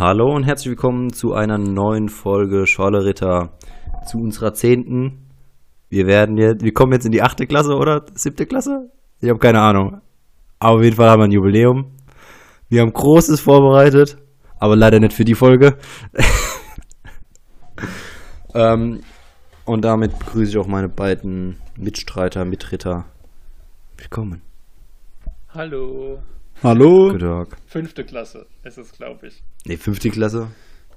Hallo und herzlich willkommen zu einer neuen Folge Schorle Ritter, zu unserer zehnten. Wir werden jetzt, wir kommen jetzt in die achte Klasse oder siebte Klasse? Ich habe keine Ahnung. Aber auf jeden Fall haben wir ein Jubiläum. Wir haben Großes vorbereitet, aber leider nicht für die Folge. ähm, und damit begrüße ich auch meine beiden Mitstreiter, Mitritter. Willkommen. Hallo. Hallo? Guten Tag. Fünfte Klasse ist es, glaube ich. Nee, fünfte Klasse.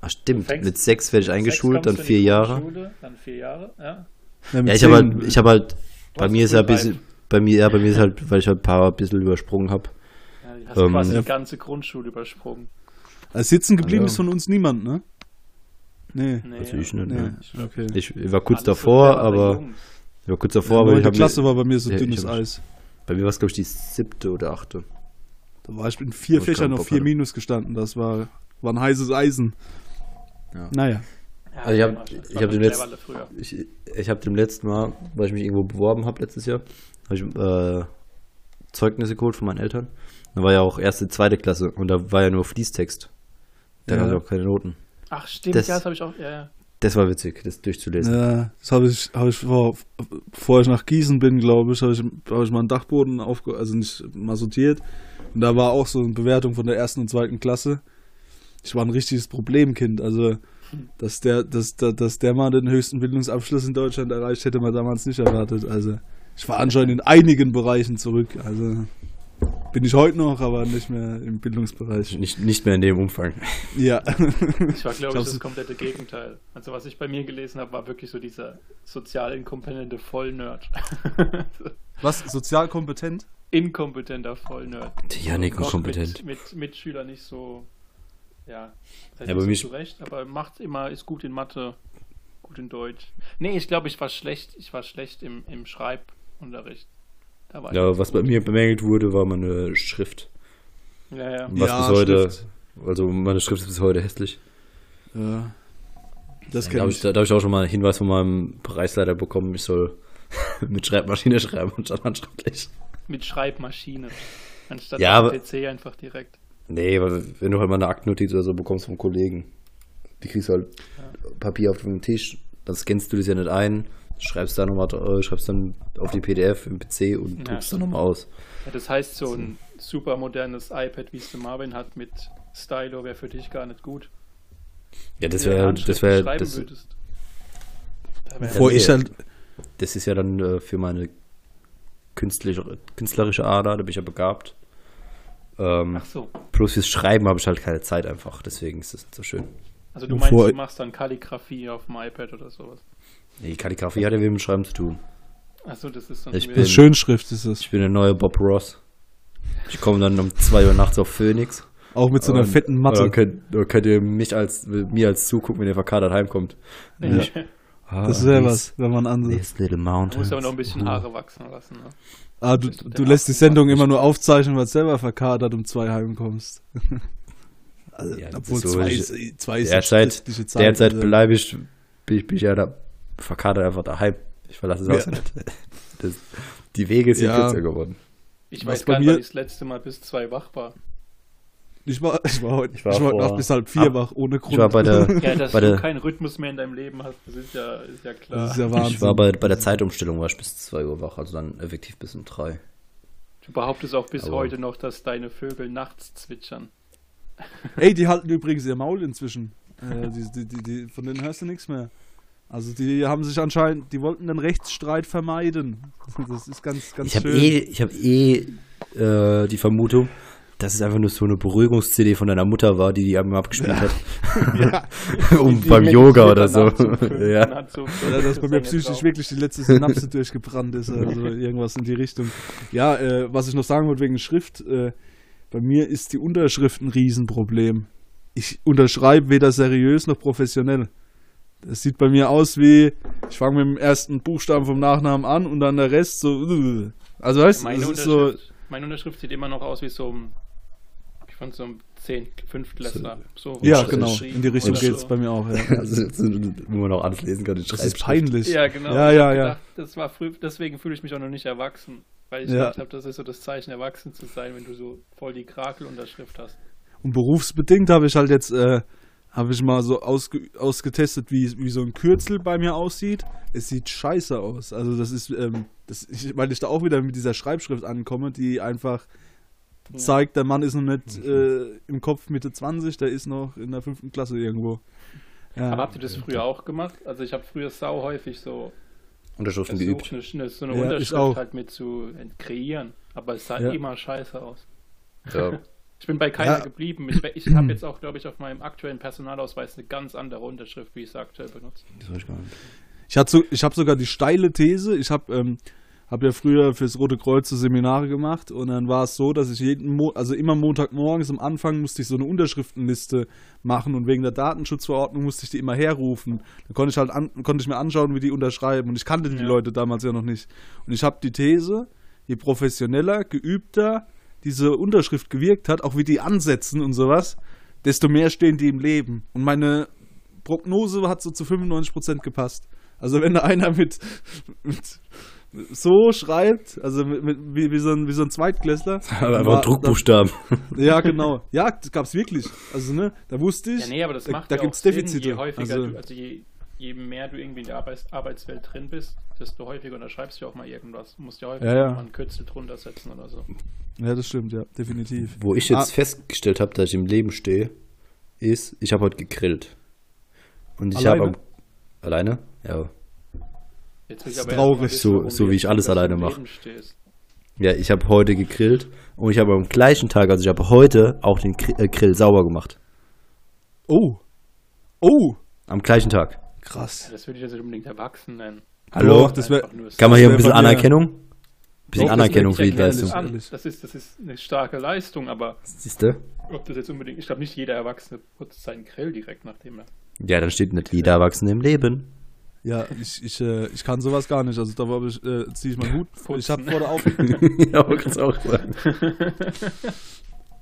Ach stimmt, fängst- mit sechs werde ich eingeschult, dann vier die Jahre. Dann vier Jahre, ja. mit Ja, ich habe halt, ich habe halt, bei hast mir ist ja ein frühreif. bisschen, bei mir, ja, bei mir ist halt, weil ich halt ein paar ein bisschen übersprungen habe. ja du hast Ähm, quasi ja. die ganze Grundschule übersprungen. Also sitzen geblieben Ja. ist von uns niemand, ne? Nee. Nee, Also ich nicht, Nee, ne. okay. Ich war kurz Alles davor, aber ich war kurz davor, Ja, aber ich habe Klasse war bei mir so Ja, ich dünnes hab- Eis. bei mir war es glaube ich die siebte oder achte. Da war ich in vier ich Fächern auf vier hatte. Minus gestanden. Das war, war ein heißes Eisen. Ja. Naja. Ja, Also ich hab- das ich hab clever früher. Ich, ich habe dem letzten Mal, weil ich mich irgendwo beworben habe letztes Jahr, habe ich äh, Zeugnisse geholt von meinen Eltern. Da war ja auch erste, zweite Klasse und da war ja nur Fließtext. Da Ja. gab es auch keine Noten. Ach, stimmt, Das- ja, das habe ich auch. Ja, ja. Das war witzig, das durchzulesen. Ja, das habe ich, hab ich vor, bevor ich nach Gießen bin, glaube ich, habe ich, hab ich mal einen Dachboden aufge, also nicht mal sortiert. Und da war auch so eine Bewertung von der ersten und zweiten Klasse. Ich war ein richtiges Problemkind. Also, dass der, dass, dass, dass der mal den höchsten Bildungsabschluss in Deutschland erreicht, hätte man damals nicht erwartet. Also, ich war anscheinend in einigen Bereichen zurück. Also, bin ich heute noch, aber nicht mehr im Bildungsbereich. Nicht, nicht mehr in dem Umfang. Ja. Ich war, glaube ich, das komplette Gegenteil. Also, was ich bei mir gelesen habe, war wirklich so dieser sozial inkompetente Vollnerd. Was? Sozial kompetent? Inkompetenter Vollnerd. Ja, nicht Kommt kompetent. Mit, mit Mitschüler nicht so. Ja, das heißt Ja, aber nicht so zurecht, aber macht immer, ist gut in Mathe, gut in Deutsch. Nee, ich glaube, ich war schlecht, ich war schlecht im, im Schreibunterricht. Da Ja, was gut. bei mir bemängelt wurde, war meine Schrift. Ja, ja. Was Ja, bis heute, Schrift. also meine Schrift ist bis heute hässlich. Ja. Das Da kenn habe ich. ich, da hab ich auch schon mal einen Hinweis von meinem Bereichsleiter bekommen, ich soll mit Schreibmaschine schreiben anstatt handschriftlich. Mit Schreibmaschine. Anstatt Ja, aber- PC einfach direkt. Nee, weil wenn du halt mal eine Aktennotiz oder so bekommst vom Kollegen, die kriegst du halt Papier auf dem Tisch, dann scannst du das ja nicht ein, schreibst dann nochmal, äh, schreibst dann auf die PDF im PC und Ja, druckst dann stimmt. nochmal aus. Ja, das heißt, so ein super modernes iPad, wie es der Marvin hat, mit Stylo, wäre für dich gar nicht gut. Ja, das Wenn du wäre, das wäre, das, Bevor ich halt. das ist ja dann äh, für meine künstlerische, künstlerische Ader, da bin ich ja begabt. Ähm, Ach so. Bloß fürs Schreiben habe ich halt keine Zeit einfach, deswegen ist das nicht so schön. Also du Bevor- meinst, du machst dann Kalligrafie auf dem iPad oder sowas. Nee, Kalligrafie hat ja mit dem Schreiben zu tun. Achso, das ist dann Ich bin- Schönschrift ist es. Ich bin der neue Bob Ross. Ich komme dann um 2 Uhr nachts auf Phoenix. Auch mit so einer Und- fetten Matte. Dann könnt, dann könnt ihr mich als, mir als zugucken, wenn ihr verkadert heimkommt. Ja. Ah, Das wäre was, wenn man an. These little Du musst aber noch ein bisschen Haare wachsen lassen. Ne? Ah, du, du lässt die? Sendung immer nur aufzeichnen, weil du selber verkadert um zwei heimkommst. also, Ja, obwohl so, zwei, ich- ist, zwei ist Derzeit, derzeit bleibe ich, bin ich, bin ich ja da, verkadert einfach daheim. Ich verlasse das Ja. Nicht. Das, die Wege sind Ja. kürzer geworden. Ich weiß gar nicht, wann ich das letzte Mal bis zwei wach war. Ich war, ich war heute, Ich ich war war heute vor- Nacht bis halb vier ab- wach, ohne Grund. Ich war bei der, Ja, dass bei du der, keinen Rhythmus mehr in deinem Leben hast, das ist ja, ist ja klar. das ist ja Wahnsinn. ich war bei, bei der Zeitumstellung war ich bis 2 Uhr wach, also dann effektiv bis um 3. Du behauptest auch bis Aber- heute noch, dass deine Vögel nachts zwitschern. Ey, die halten übrigens ihr Maul inzwischen. Äh, die, die, die, die, von denen hörst du nichts mehr. Also die haben sich anscheinend, die wollten den Rechtsstreit vermeiden. Das ist ganz, ganz Ich habe schön. eh, ich hab eh äh, die Vermutung, dass es einfach nur so eine Beruhigungs-CD von deiner Mutter war, die die einmal abgespielt hat. um Die beim meditiert Yoga oder so. ja. Ja, dass bei mir psychisch drauf. wirklich die letzte Synapse durchgebrannt ist, also irgendwas in die Richtung. Ja, äh, was ich noch sagen wollte wegen Schrift, äh, bei mir ist die Unterschrift ein Riesenproblem. Ich unterschreibe weder seriös noch professionell. Das sieht bei mir aus wie, ich fange mit dem ersten Buchstaben vom Nachnamen an und dann der Rest so. Also weißt du, Meine ist so. Unterschrift, meine Unterschrift sieht immer noch aus wie so ein, ich fand so ein 10, 5 Klässler. So Ja, genau. In die Richtung geht es so. bei mir auch. Ja. Also, wo man auch alles lesen kann. Das ist peinlich. Ja, genau. Ja, ja, ja. gedacht, das war früh, deswegen fühle ich mich auch noch nicht erwachsen. Weil ich Ja. gedacht habe, das ist so das Zeichen, erwachsen zu sein, wenn du so voll die Krakelunterschrift hast. Und berufsbedingt habe ich halt jetzt, äh, habe ich mal so ausge ausgetestet, wie, wie so ein Kürzel bei mir aussieht. Es sieht scheiße aus. Also das ist, ähm, das, ich, weil ich da auch wieder mit dieser Schreibschrift ankomme, die einfach zeigt, der Mann ist noch nicht äh, im Kopf Mitte 20, der ist noch in der fünften Klasse irgendwo. Ja. Aber habt ihr das früher auch gemacht? Also ich habe früher sau häufig so Unterschriften geübt. eine, eine, so eine Ja, Unterschrift halt mit zu kreieren. Aber es sah Ja. immer scheiße aus. Ja. Ich bin bei keiner Ja. geblieben. Ich, ich habe jetzt auch, glaube ich, auf meinem aktuellen Personalausweis eine ganz andere Unterschrift, wie ich es aktuell benutze. Das ich gar nicht. Ich, so, ich habe sogar die steile These, ich habe ähm, hab ja früher fürs Rote Kreuz so Seminare gemacht und dann war es so, dass ich jeden Mo also immer Montagmorgens am Anfang musste ich so eine Unterschriftenliste machen und wegen der Datenschutzverordnung musste ich die immer herrufen. Da konnte ich halt an, konnte ich mir anschauen, wie die unterschreiben und ich kannte die Ja. Leute damals ja noch nicht. Und ich habe die These, je professioneller, geübter diese Unterschrift gewirkt hat, auch wie die ansetzen und sowas, desto mehr stehen die im Leben. Und meine Prognose hat so zu 95% gepasst. Also wenn da einer mit, mit so schreibt, also mit, mit, wie, wie, so ein, wie so ein Zweitklässler. Aber einfach war- Druckbuchstaben. das- Ja, genau. Ja, das gab's wirklich. Also, ne, da wusste ich. Ja, nee, aber das da, macht da ja auch Sinn, Defizite. je häufiger also, du, also je, je mehr du irgendwie in der Arbeits Arbeitswelt drin bist, desto häufiger unterschreibst du auch mal irgendwas. Du musst ja häufiger Ja, ja. mal ein Kürzel drunter setzen oder so. ja, das stimmt, ja, definitiv. Wo ich jetzt Ah. festgestellt habe, dass ich im Leben stehe, ist, ich habe heute gegrillt. Und ich habe am- alleine? Ja. Jetzt Das ist traurig, wissen, so- so wie ich alles alleine im mach. Leben stehst. Ja, ich habe heute gegrillt und ich habe am gleichen Tag, also ich habe heute auch den äh, Grill sauber gemacht. Oh. Oh. Am gleichen Tag. Krass. Das würde ich jetzt nicht unbedingt erwachsen nennen. Hallo? Das wär, Kann man hier ein bisschen Anerkennung? Bisschen Doch, Anerkennung für die Leistung. das. Das ist, das ist eine starke Leistung, aber Siehste? ob das jetzt unbedingt, ich glaube nicht jeder Erwachsene putzt seinen Grill direkt nachdem er. Ja, dann steht nicht jeder Erwachsene im Leben. Ja, ich, ich, äh, ich kann sowas gar nicht. Also da war ich, äh, ziehe ich meinen Hut. Putzen. Ich habe vor der Auf ja, aber kannst auch sagen.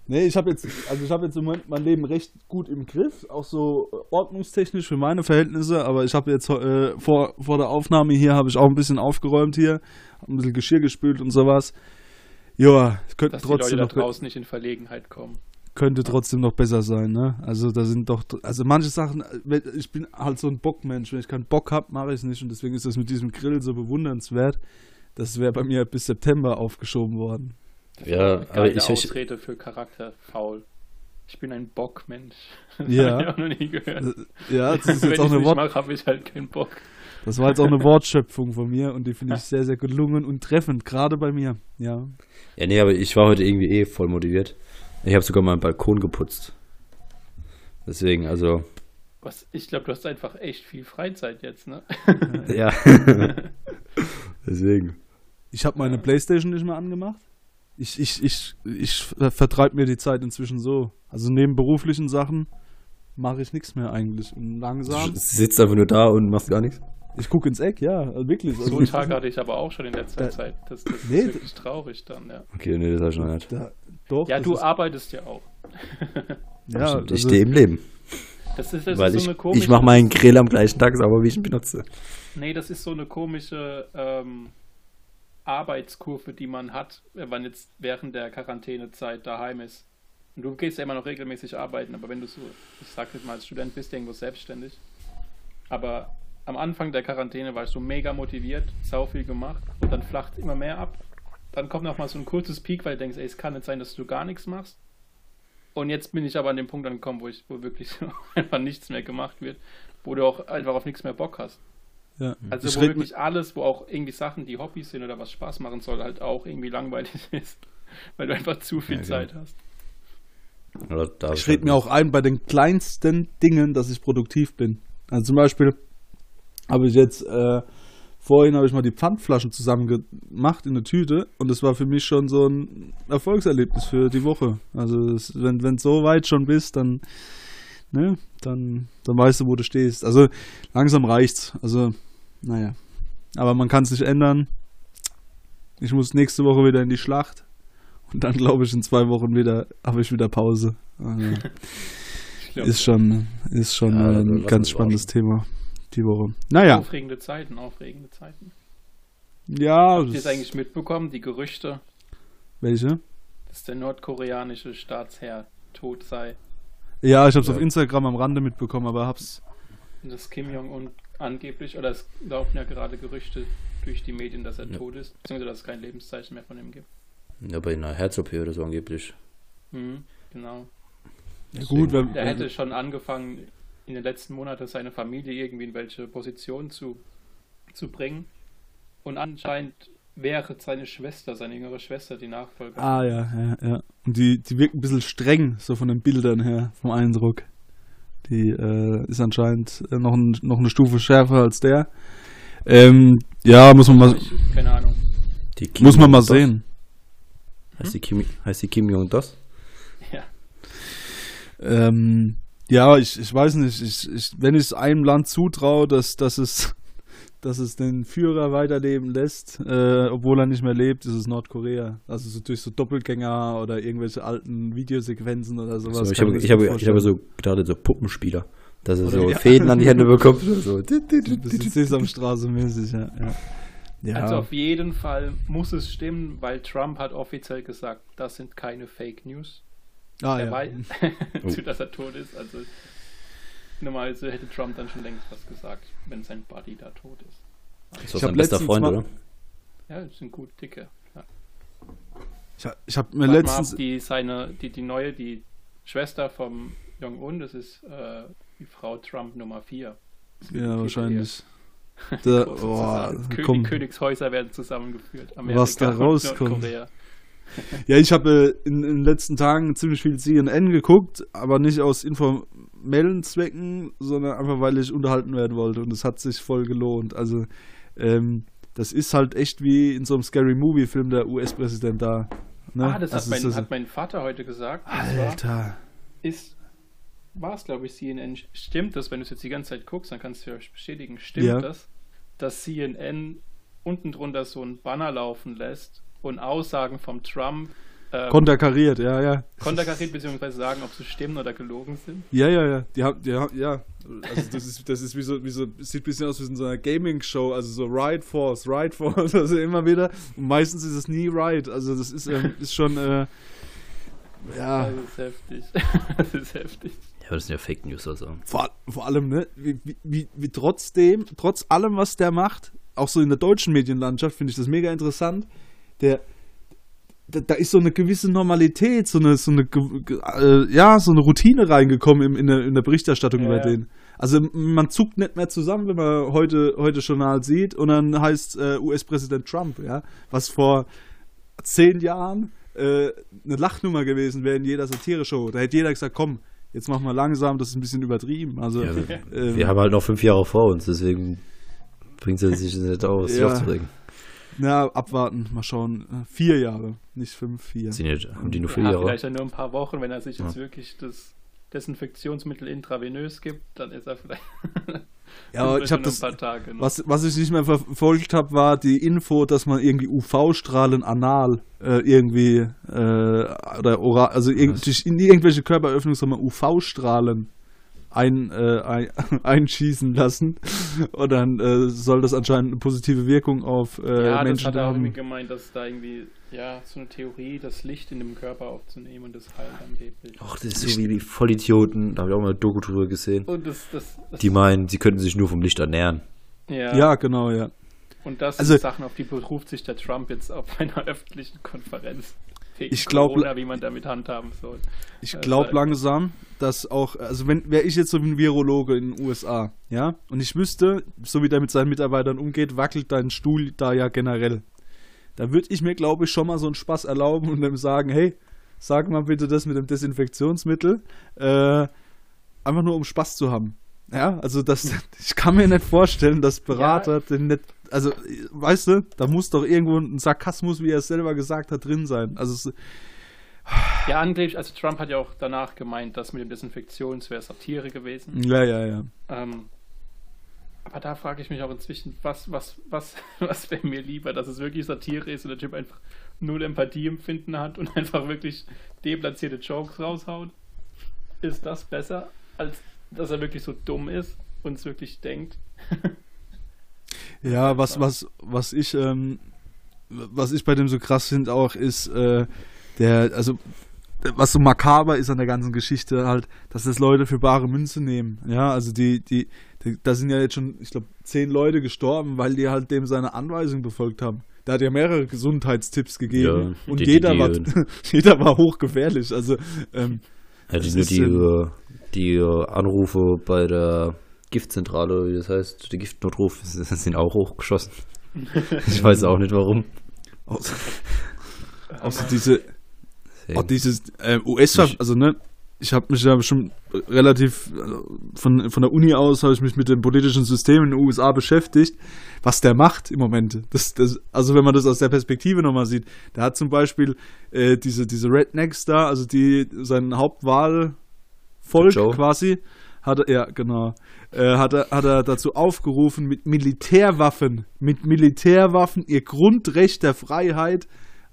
Nee, ich habe jetzt, also ich habe jetzt im Moment mein Leben recht gut im Griff, auch so äh, ordnungstechnisch für meine Verhältnisse, aber ich habe jetzt äh, vor, vor der Aufnahme hier habe ich auch ein bisschen aufgeräumt hier, ein bisschen Geschirr gespült und sowas. Ja, könnte Dass die Leute trotzdem noch, draußen nicht in Verlegenheit kommen. könnte trotzdem noch besser sein, ne? Also da sind doch, also manche Sachen, äh, ich bin halt so ein Bockmensch, wenn ich keinen Bock habe, mache ich es nicht und deswegen ist das mit diesem Grill so bewundernswert. Das wäre bei mir bis September aufgeschoben worden. Ja, aber geile ich- ich- Ausrede für Charakter faul. Ich bin ein Bockmensch. Das Ja. habe ich auch noch nie gehört. Ja, das ist jetzt auch eine nicht Wort, mache, habe ich halt keinen Bock. Das war jetzt auch eine Wortschöpfung von mir und die finde ich sehr, sehr gelungen und treffend, gerade bei mir. Ja. Ja, nee, aber ich war heute irgendwie eh voll motiviert. Ich habe sogar meinen Balkon geputzt. Deswegen, also, Was, ich glaube, du hast einfach echt viel Freizeit jetzt, ne? ja. Deswegen. Ich habe meine Playstation nicht mehr angemacht. Ich, ich, ich, ich vertreibe mir die Zeit inzwischen so. Also neben beruflichen Sachen mache ich nichts mehr eigentlich. Und langsam. Du sitzt einfach nur da und machst gar nichts. Ich gucke ins Eck, ja, also wirklich. So Also einen ich- Tag hatte ich aber auch schon in letzter Da- Zeit. Das, das Nee, ist wirklich traurig dann, ja. Okay, nee, das habe ich noch nicht. da, doch, Ja, du ist, arbeitest ja auch. ja, Stimmt, ich also- stehe im Leben. Das ist, das weil ist so ich, eine komische. ich mache meinen Grill am gleichen Tag sauber, wie ich ihn benutze. Nee, das ist so eine komische ähm, Arbeitskurve, die man hat, wenn man jetzt während der Quarantänezeit daheim ist. Und du gehst ja immer noch regelmäßig arbeiten, aber wenn du so, ich sag jetzt mal als Student bist, irgendwo selbstständig. Aber am Anfang der Quarantäne war ich so mega motiviert, sau viel gemacht und dann flacht immer mehr ab. Dann kommt noch mal so ein kurzes Peak, weil du denkst, ey, es kann nicht sein, dass du gar nichts machst. Und jetzt bin ich aber an dem Punkt angekommen, wo ich, wo wirklich einfach nichts mehr gemacht wird, wo du auch einfach auf nichts mehr Bock hast. Ja. Also ich wo wirklich alles, wo auch irgendwie Sachen, die Hobbys sind oder was Spaß machen soll, halt auch irgendwie langweilig ist, weil du einfach zu viel Ja, genau. Zeit hast. Oder da Ich rede mir auch ein bei den kleinsten Dingen, dass ich produktiv bin. Also zum Beispiel habe ich jetzt, äh, vorhin habe ich mal die Pfandflaschen zusammen gemacht in eine Tüte und das war für mich schon so ein Erfolgserlebnis für die Woche. Also es, wenn du so weit schon bist, dann, ne, dann, dann weißt du, wo du stehst. Also langsam reicht's. Also, naja. Aber man kann es nicht ändern. Ich muss nächste Woche wieder in die Schlacht. Und dann glaube ich in zwei Wochen wieder habe ich wieder Pause. Also, glaub, ist schon, ist schon Ja, ein lassen ganz spannendes Thema die Woche. Naja, Aufregende Zeiten, aufregende Zeiten. ja, Habt ihr es eigentlich mitbekommen, die Gerüchte, welche? dass der nordkoreanische Staatsherr tot sei. Ja, ich habe es Ja. auf Instagram am Rande mitbekommen, aber hab's. Und dass Kim Jong-un angeblich, oder es laufen ja gerade Gerüchte durch die Medien, dass er Ja. tot ist, beziehungsweise dass es kein Lebenszeichen mehr von ihm gibt. Ja, bei einer Herz-OP oder so angeblich. Mhm, genau. Ja, gut, wenn, Der hätte schon angefangen, in den letzten Monaten seine Familie irgendwie in welche Position zu, zu bringen. Und anscheinend wäre seine Schwester, seine jüngere Schwester, die Nachfolgerin. Ah ja, ja, ja. Und die, die wirkt ein bisschen streng, so von den Bildern her, vom Eindruck. Die äh, ist anscheinend äh, noch, ein, noch eine Stufe schärfer als der. Ähm, ja, muss man mal, keine Ahnung. Die Kim muss man mal sehen. Heißt die Kim, heißt die Kim Jong-dos? Ja. Ähm, ja, ich, ich weiß nicht, ich, ich, wenn ich es einem Land zutraue, dass, dass, es, dass es den Führer weiterleben lässt, äh, obwohl er nicht mehr lebt, ist es Nordkorea. Also so durch so Doppelgänger oder irgendwelche alten Videosequenzen oder sowas. So, ich habe ich habe, gut ich vorstellen. so gedacht, so Puppenspieler. Dass er Oder so ja. Fäden an die Hände bekommt. oder So. Das ist Sesamstraße mäßig, ja. ja. ja. Also auf jeden Fall muss es stimmen, weil Trump hat offiziell gesagt, das sind keine Fake News. ah, er ja. weiß, Oh. dass er tot ist. Also normalerweise hätte Trump dann schon längst was gesagt, wenn sein Buddy da tot ist. Das ist sein bester Freund, mal- oder? Ja, das sind gut dicke. Ja. Ich, hab- ich habe mir Warte letztens. ab, die, seine, die, die neue, die Schwester vom Jong-un, das ist äh, die Frau Trump Nummer 4. Ja, wahrscheinlich. Da, oh, Kö komm. Die Königshäuser werden zusammengeführt. Was da rauskommt. Nordkorea. Ja, ich habe äh, in, in den letzten Tagen ziemlich viel CNN geguckt, aber nicht aus informellen Zwecken, sondern einfach, weil ich unterhalten werden wollte. Und es hat sich voll gelohnt. Also, ähm, das ist halt echt wie in so einem Scary Movie-Film der US-Präsident da. Ne? Ah, das hat Also mein, es ist- hat mein Vater heute gesagt. Alter. ist, war es glaube ich CNN, stimmt das, wenn du es jetzt die ganze Zeit guckst, dann kannst du ja bestätigen, stimmt Ja. das, dass CNN unten drunter so ein Banner laufen lässt und Aussagen vom Trump ähm, Konterkariert, ja, ja. konterkariert beziehungsweise sagen, ob sie stimmen oder gelogen sind. Ja, ja, ja. Die haben, die haben, ja. Also das ist, das ist wie so, wie so, sieht ein bisschen aus wie in so einer Gaming-Show, also so Ride Force, Ride Force, also immer wieder. Und meistens ist es nie Ride. Also das ist, ähm, ist schon, äh, ja, Das ist heftig. das ist heftig. Ja, aber das sind ja Fake News, also. vor, vor allem, ne, wie, wie- wie, wie trotzdem, trotz allem, was der macht, auch so in der deutschen Medienlandschaft, finde ich das mega interessant. Der, da, ist so eine gewisse Normalität, so eine, so eine, äh, ja, so eine Routine reingekommen im, in, der, in der Berichterstattung Ja, über ja. den. Also man zuckt nicht mehr zusammen, wenn man heute, heute Journal sieht und dann heißt äh, US-Präsident Trump, ja, was vor zehn Jahren äh, eine Lachnummer gewesen wäre in jeder Satire-Show. Da hätte jeder gesagt, komm, jetzt machen wir langsam, das ist ein bisschen übertrieben. Also, Ja, wir, ähm, wir haben halt noch fünf Jahre vor uns, deswegen bringt es sich nicht aus, sich Ja. aufzuregen. Na, abwarten, mal schauen. Äh, Vier Jahre, nicht fünf, vier. Sind haben die nur vier Ja, Jahre? vielleicht ja nur ein paar Wochen, wenn er sich jetzt Ja. wirklich das Desinfektionsmittel intravenös gibt, dann ist er vielleicht. Ja, aber ich habe nur das, ein paar Tage was, was ich nicht mehr verfolgt habe, war die Info, dass man irgendwie UV-Strahlen anal äh, irgendwie äh, oder oral, also irg durch in irgendwelche Körperöffnungen soll man UV-Strahlen ein, äh, ein, einschießen lassen und dann äh, soll das anscheinend eine positive Wirkung auf äh, ja, das Menschen hat er auch haben. irgendwie gemeint, dass da irgendwie, ja, so eine Theorie, das Licht in dem Körper aufzunehmen und das heilt angeblich. Ach, das ist so wie die Vollidioten, da habe ich auch mal eine Doku drüber gesehen. Und das, das, das Die meinen, sie könnten sich nur vom Licht ernähren. ja, Ja, genau, ja. und das Also- sind Sachen, auf die beruft sich der Trump jetzt auf einer öffentlichen Konferenz. Wegen Ich glaub- Corona, wie man damit handhaben soll. Ich Das glaube langsam, dass auch, also wenn, wäre ich jetzt so ein Virologe in den USA, ja, und ich wüsste, so wie der mit seinen Mitarbeitern umgeht, wackelt dein Stuhl da ja generell. Da würde ich mir, glaube ich, schon mal so einen Spaß erlauben und dem sagen, hey, sag mal bitte das mit dem Desinfektionsmittel, äh, einfach nur um Spaß zu haben. Ja, also das, ich kann mir nicht vorstellen, dass Berater den nicht, also, weißt du, da muss doch irgendwo ein Sarkasmus, wie er es selber gesagt hat, drin sein. Also, es, Ja, angeblich, also Trump hat ja auch danach gemeint, dass mit dem Desinfektions wäre Satire gewesen. ja, ja, ja. Ähm, aber da frage ich mich auch inzwischen, was, was, was, was wäre mir lieber, dass es wirklich Satire ist und der Typ einfach null Empathieempfinden hat und einfach wirklich deplatzierte Jokes raushaut? Ist das besser, als dass er wirklich so dumm ist und es wirklich denkt? Ja, was, was, was ich, ähm, was ich bei dem so krass finde auch, ist, äh, der, also was so makaber ist an der ganzen Geschichte halt, dass das Leute für bare Münze nehmen. Ja, also die, die, die da sind ja jetzt schon, ich glaube, zehn Leute gestorben, weil die halt dem seine Anweisung befolgt haben. Da hat ja mehrere Gesundheitstipps gegeben Ja, und die- jeder, die- war, jeder war hochgefährlich. Also ähm, Ja, die, die, ähm, äh, die äh, Anrufe bei der Giftzentrale, wie das heißt, der Giftnotruf, sind auch hochgeschossen. Ich weiß auch nicht warum. außer, außer diese. Auch dieses äh, us also ne, ich habe mich ja schon relativ also von, von der Uni aus habe ich mich mit dem politischen System in den USA beschäftigt, was der macht im Moment. Das, das, also wenn man das aus der Perspektive nochmal sieht, der hat zum Beispiel äh, diese, diese Rednecks da, also die sein Hauptwahlvolk quasi, hat er, ja genau, äh, hat, er, hat er dazu aufgerufen, mit Militärwaffen, mit Militärwaffen ihr Grundrecht der Freiheit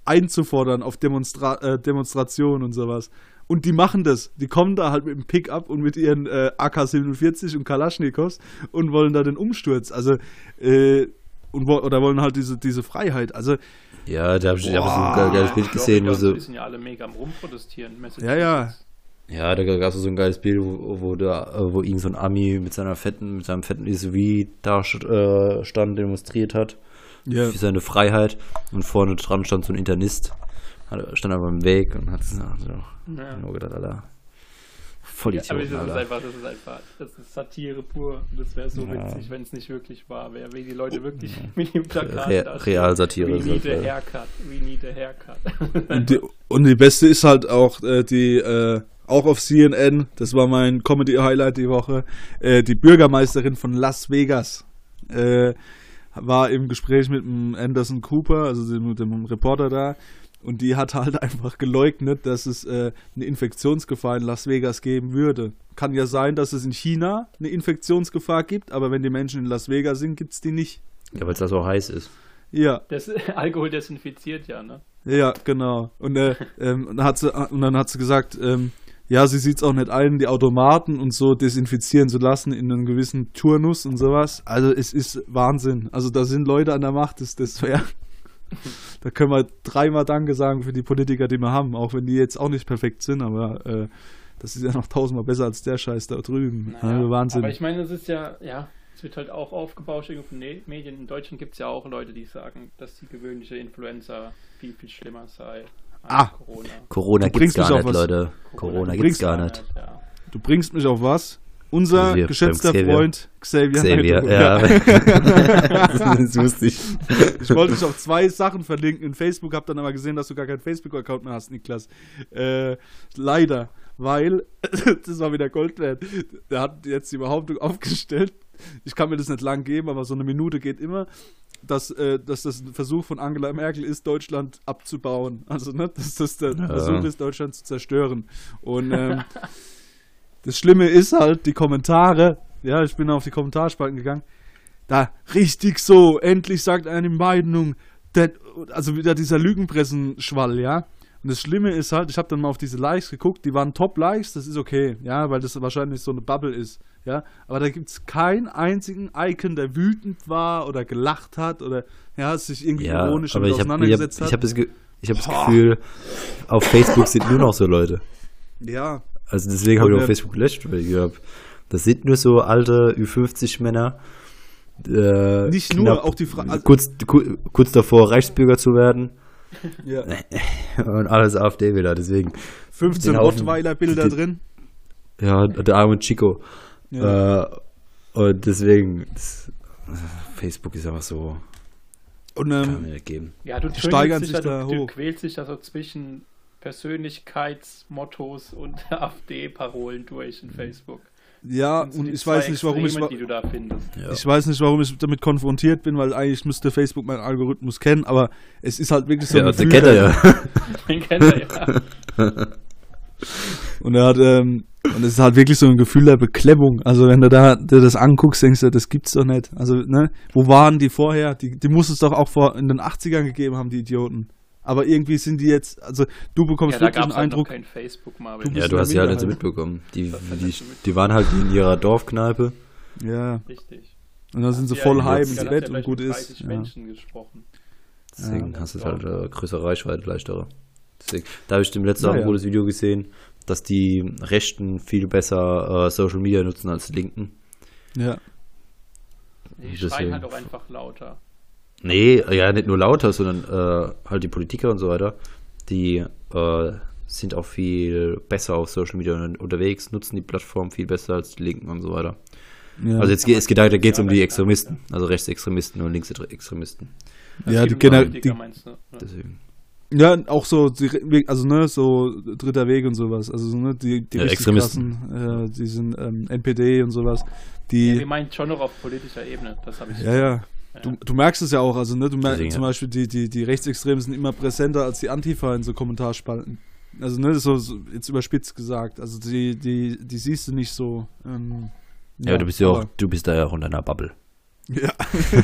einzufordern auf Demonstra äh, Demonstrationen und sowas. Und die machen das. Die kommen da halt mit dem Pickup und mit ihren äh, AK-47 und Kalaschnikows und wollen da den Umsturz. Also, äh, und wo, oder wollen halt diese, diese Freiheit. Also, Ja, da habe ich, ich hab so Boah. ein ge- geiles Bild gesehen, wo so, Die sind ja alle mega am Rumprotestieren. Ja, ja. Ja, da gab es so ein geiles Bild, wo, wo da, äh, wo irgend so ein Ami mit seiner fetten, mit seinem fetten SUV da äh, stand, demonstriert hat ja. für seine Freiheit und vorne dran stand so ein Internist, stand aber im Weg und hat so, Ja. nur gedacht, Alter, voll Ja, aber das ist einfach, das ist einfach, das ist Satire pur. Das wäre so Ja. witzig, wenn es nicht wirklich wahr wäre, wie die Leute wirklich mit dem Plakat Re. Realsatire We need a haircut, we need a haircut. Und die, und die beste ist halt auch äh, die, äh, auch auf CNN, das war mein Comedy-Highlight die Woche, äh, die Bürgermeisterin von Las Vegas äh, war im Gespräch mit dem Anderson Cooper, also dem, mit dem Reporter da, und die hat halt einfach geleugnet, dass es äh, eine Infektionsgefahr in Las Vegas geben würde. Kann ja sein, dass es in China eine Infektionsgefahr gibt, aber wenn die Menschen in Las Vegas sind, gibt es die nicht. Ja, weil es da so heiß ist. Ja, Das Alkohol desinfiziert ja, ne? Ja, genau. Und, äh, ähm, und, dann hat sie, und dann hat sie gesagt, ähm, ja, sie sieht es auch nicht ein, die Automaten und so desinfizieren zu lassen in einem gewissen Turnus und sowas. Also es ist Wahnsinn. Also da sind Leute an der Macht, das, das wäre. da können wir dreimal Danke sagen für die Politiker, die wir haben, auch wenn die jetzt auch nicht perfekt sind, aber äh, das ist ja noch tausendmal besser als der Scheiß da drüben. also Wahnsinn. Aber ich meine, es ist ja, ja, es wird halt auch aufgebauscht von Ne- Medien. In Deutschland gibt es ja auch Leute, die sagen, dass die gewöhnliche Influenza viel, viel schlimmer sei Ah. Corona. Corona gibt's gar nicht, was. Leute. Corona Du gibt's gar nicht. Ja. du bringst mich auf was? Unser wir geschätzter Xavier. Freund Xavier. Xavier, ja. das wusste ich. Ich wollte dich auf zwei Sachen verlinken in Facebook, habe dann aber gesehen, dass du gar keinen Facebook-Account mehr hast, Niklas. Äh, leider, weil, das war wieder Gold wert, der hat jetzt die Behauptung aufgestellt, ich kann mir das nicht lang geben, aber so eine Minute geht immer, dass, äh, dass das ein Versuch von Angela Merkel ist, Deutschland abzubauen. Also, ne, dass das der Versuch ist, Deutschland zu zerstören. Und ähm, das Schlimme ist halt, die Kommentare, ja, ich bin auf die Kommentarspalten gegangen, da richtig so, endlich sagt eine Meinung, der, also wieder dieser Lügenpressenschwall, ja. Und das Schlimme ist halt, ich habe dann mal auf diese Likes geguckt, die waren Top-Likes, das ist okay, ja, weil das wahrscheinlich so eine Bubble ist, ja. Aber da gibt es keinen einzigen Icon, der wütend war oder gelacht hat oder ja, sich irgendwie Ja, ironisch aber ich habe ich hab, auseinandergesetzt ich hat. hab das, Ge ich hab das Gefühl, auf Facebook sind nur noch so Leute. ja, Also deswegen habe ich auf Facebook gelöscht, weil ich hab, das sind nur so alte Ü50-Männer. Äh, Nicht nur, auch die Fra- also- kurz, ku- kurz davor, Reichsbürger zu werden ja. und alles AfD-Wähler, deswegen. 15 Den Haufen- Rottweiler-Bilder drin. Ja, der arme Chico. Ja. Äh, und deswegen, das, Facebook ist einfach so, Und kann ähm, mir nicht geben. Ja, du Die steigern sich dich da du, du hoch. quälst dich da so zwischen Persönlichkeitsmottos und AfD-Parolen durch in Facebook. ja, und ich weiß nicht, warum ich, Extreme, die du da findest. Ja. Ich weiß nicht, warum ich damit konfrontiert bin, weil eigentlich müsste Facebook meinen Algorithmus kennen, aber es ist halt wirklich so ja, Gefühl. kennt er ja. Den kennt er ja. Und er hat, ähm, und es ist halt wirklich so ein Gefühl der Beklemmung. Also wenn du da dir das anguckst, denkst du, das gibt's doch nicht. Also, ne, wo waren die vorher? Die, die muss es doch auch vor in den 80ern gegeben haben, die Idioten. Aber irgendwie sind die jetzt, also du bekommst Ja, wirklich es halt Eindruck, kein Facebook, Marvin. Du Ja, in du der hast ja halt nicht so mitbekommen. Die, die, die waren halt in ihrer Dorfkneipe. ja, Richtig. und dann sind sie Ja, voll ja, heim ins Bett und gut mit ist. 30 Ja. Menschen gesprochen. Deswegen Ja. hast du halt äh, größere Reichweite, leichtere. Deswegen, da habe ich dem letzten Mal Naja. ein gutes Video gesehen, dass die Rechten viel besser äh, Social Media nutzen als die Linken. Ja. Die Deswegen. schreien halt auch einfach lauter. Nee, ja, nicht nur lauter, sondern äh, halt die Politiker und so weiter, die äh, sind auch viel besser auf Social Media un- unterwegs, nutzen die Plattform viel besser als die Linken und so weiter. Ja, Also jetzt geht es geht, da geht's um die Extremisten, also Rechtsextremisten und Linksextremisten. ja die, Viele generell, Politiker, die, meinst du? Ja. Deswegen. Ja, auch so, die, also ne, so dritter Weg und sowas. Also ne, die, die Ja, Extremisten. krassen, äh, die sind ähm, NPD und sowas. Ja, Die, wir meinen schon noch auf politischer Ebene, das habe ich ja, ja. Du, du merkst es ja auch, also ne, du merkst Deswegen, zum ja. Beispiel, die, die, die Rechtsextremen sind immer präsenter als die Antifa in so Kommentarspalten. Also ne, so, so jetzt überspitzt gesagt. Also die, die, die siehst du nicht so. Ähm, Ja, du bist ja auch, du bist da ja auch in deiner Bubble. Ja,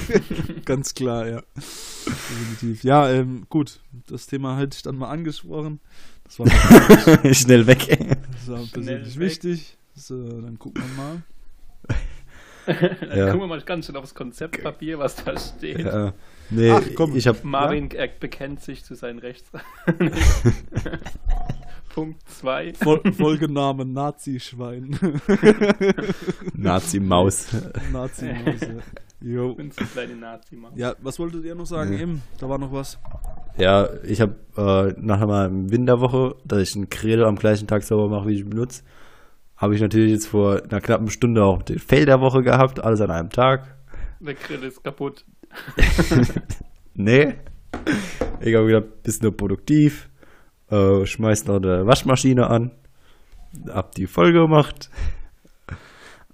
ganz klar, ja. Definitiv. Ja, ähm, gut. Das Thema hätte ich dann mal angesprochen. Das war, Schnell weg. das war persönlich wichtig. So, dann gucken wir mal. Dann Ja. gucken wir mal ganz schön aufs Konzeptpapier, was da steht. Ja. Nee, Ach, komm. ich habe Marvin er bekennt sich zu seinen Rechts. Punkt 2. Fol Folgename Nazi-Schwein. Nazi-Maus. Nazi-Maus. Ja. Jo. Und so kleine Nazi-Mann. Ja, was wolltet ihr noch sagen? Ja. Eben, da war noch was. Ja, ich habe äh, nach einer Winterwoche, dass ich einen Grill am gleichen Tag sauber mache, wie ich ihn benutze, habe ich natürlich jetzt vor einer knappen Stunde auch den Fail der Woche gehabt, alles an einem Tag. Der Grill ist kaputt. Nee. Ich habe gedacht, bist nur produktiv, äh, schmeiß noch eine Waschmaschine an, hab die Folge gemacht,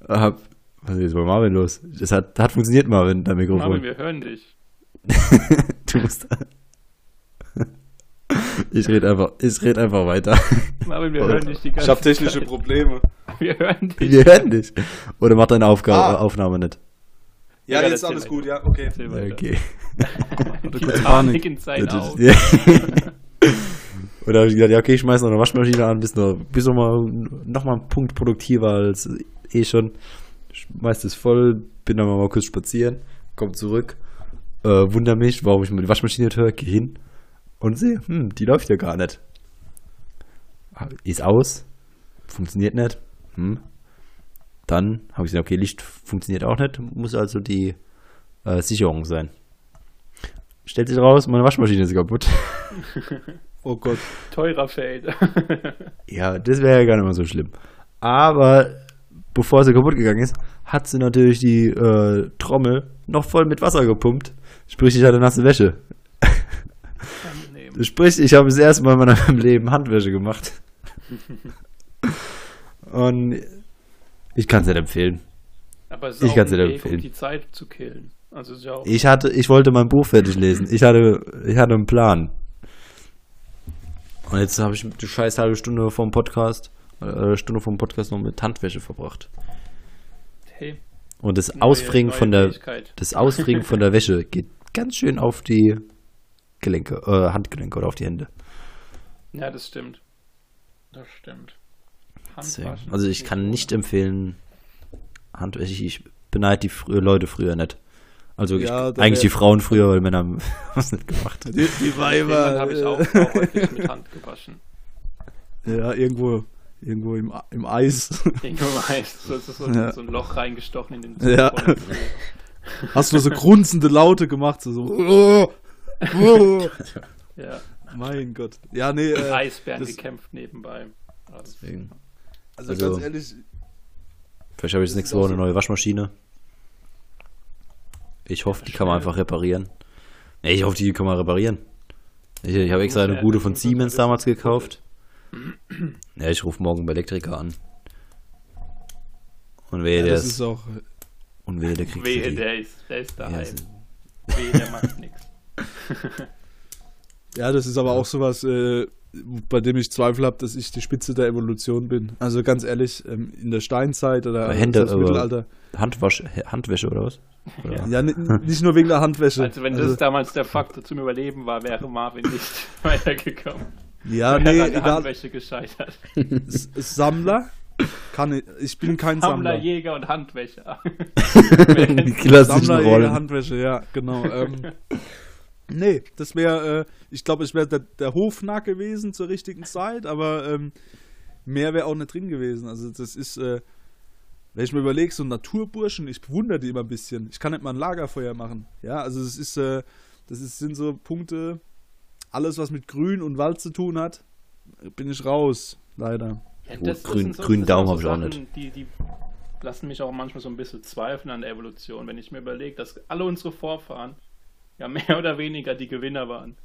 hab, was ist jetzt bei Marvin los? Das hat, hat funktioniert, Marvin, dein Mikrofon. Marvin, wir hören dich. du musst. ich rede einfach, ich red einfach weiter. Marvin, wir Oder- hören dich die ganze Zeit. Probleme. Wir hören dich. Wir hören dich. Oder mach deine Aufgabe, Ah. Aufnahme nicht. Ja, Ja, jetzt ist alles gut, ja, okay. Okay. Panik Panik. in ist- Augen. da habe ich gesagt, ja, okay, ich schmeiß noch eine Waschmaschine an, bist noch, bist noch mal, noch mal einen Punkt produktiver als eh schon. Schmeiß das voll, bin dann mal kurz spazieren, komm zurück, äh, wunder mich, warum ich die Waschmaschine nicht höre, geh hin und sehe, hm, die läuft ja gar nicht. Ist aus, funktioniert nicht. Hm. Dann habe ich gesagt, okay, Licht funktioniert auch nicht, muss also die äh, Sicherung sein. Stellt sich raus, meine Waschmaschine ist kaputt. Oh Gott. Teurer Feld. Ja, das wäre ja gar nicht mal so schlimm. Aber bevor sie kaputt gegangen ist, hat sie natürlich die äh, Trommel noch voll mit Wasser gepumpt. Sprich, ich hatte nasse Wäsche. Sprich, ich habe das erste Mal in meinem Leben Handwäsche gemacht. Und ich kann es nicht empfehlen. Aber es ist Ich auch ein Weg, empfehlen. um die Zeit zu killen. Also ist ja auch Ich hatte, ich wollte mein Buch fertig lesen. Ich hatte, ich hatte einen Plan. Und jetzt habe ich die scheiß halbe Stunde vom Podcast, äh, Stunde vom Podcast noch mit Handwäsche verbracht. hey, Und das neue- Ausfringen neue von der, das Ausfringen von der Wäsche geht ganz schön auf die Gelenke, äh, Handgelenke oder auf die Hände. Ja, das stimmt. Das stimmt. Handwaschen Also ich kann nicht empfehlen, Handwäsche, ich, ich beneide die frühe Leute früher nicht. Also ich, Ja, da eigentlich die Frauen früher, weil Männer haben was nicht gemacht. Die, die Finnland habe ich auch, Weiber. auch häufig mit Hand gewaschen. äh, ja, irgendwo, irgendwo im, im Eis. Irgendwo weiß, so, so, so, Ja. so ein Loch reingestochen in den Ja. Zug. Hast du so grunzende Laute gemacht? So, so oh, oh. Ja. Mein Gott. Ja, nee, äh, Eisbären das- gekämpft nebenbei. Also, Deswegen. also, also- ganz ehrlich, Vielleicht habe ich Das nächste Woche eine neue Waschmaschine. Ich hoffe, die kann man einfach reparieren. Nee, ich hoffe, die kann man reparieren. Ich, ich habe extra eine ja- gute von Siemens ja damals gekauft. Ja, ich rufe morgen bei Elektriker an. Und wehe, ja, der ist, auch. und wehe, der kriegt wehe, die. der ist, der ist Ja, daheim. ist- Wehe, der macht nichts. Ja, das ist aber auch sowas, äh, bei dem ich Zweifel habe, dass ich die Spitze der Evolution bin. Also ganz ehrlich, ähm, in der Steinzeit oder Hände, das Mittelalter. Handwasch, Handwäsche oder was? Oder? Ja, ni- nicht nur wegen der Handwäsche. Also wenn das damals der Faktor zum Überleben war, wäre Marvin nicht weitergekommen. Ja, Wäre nee, an egal. Handwäsche gescheitert. S- Sammler kann ich, ich bin kein Sammler, Sammler. Jäger und Handwäscher. Die klassischen Sammler, Jäger, Rollen. Handwäsche, ja, genau. Ähm, Nee, das wäre, äh, ich glaube, ich wäre der, der Hofnarr gewesen zur richtigen Zeit, aber ähm, mehr wäre auch nicht drin gewesen. Also das ist, äh, wenn ich mir überlege, so Naturburschen, ich bewundere die immer ein bisschen. Ich kann nicht mal ein Lagerfeuer machen. Ja, also das ist, äh, das ist, sind so Punkte, alles was mit Grün und Wald zu tun hat, bin ich raus, leider. Ja, Gut, grün- grünen das sind Daumen so hab ich auch Sachen, Die, die lassen mich auch manchmal so ein bisschen zweifeln an der Evolution, wenn ich mir überlege, dass alle unsere Vorfahren ja mehr oder weniger die Gewinner waren.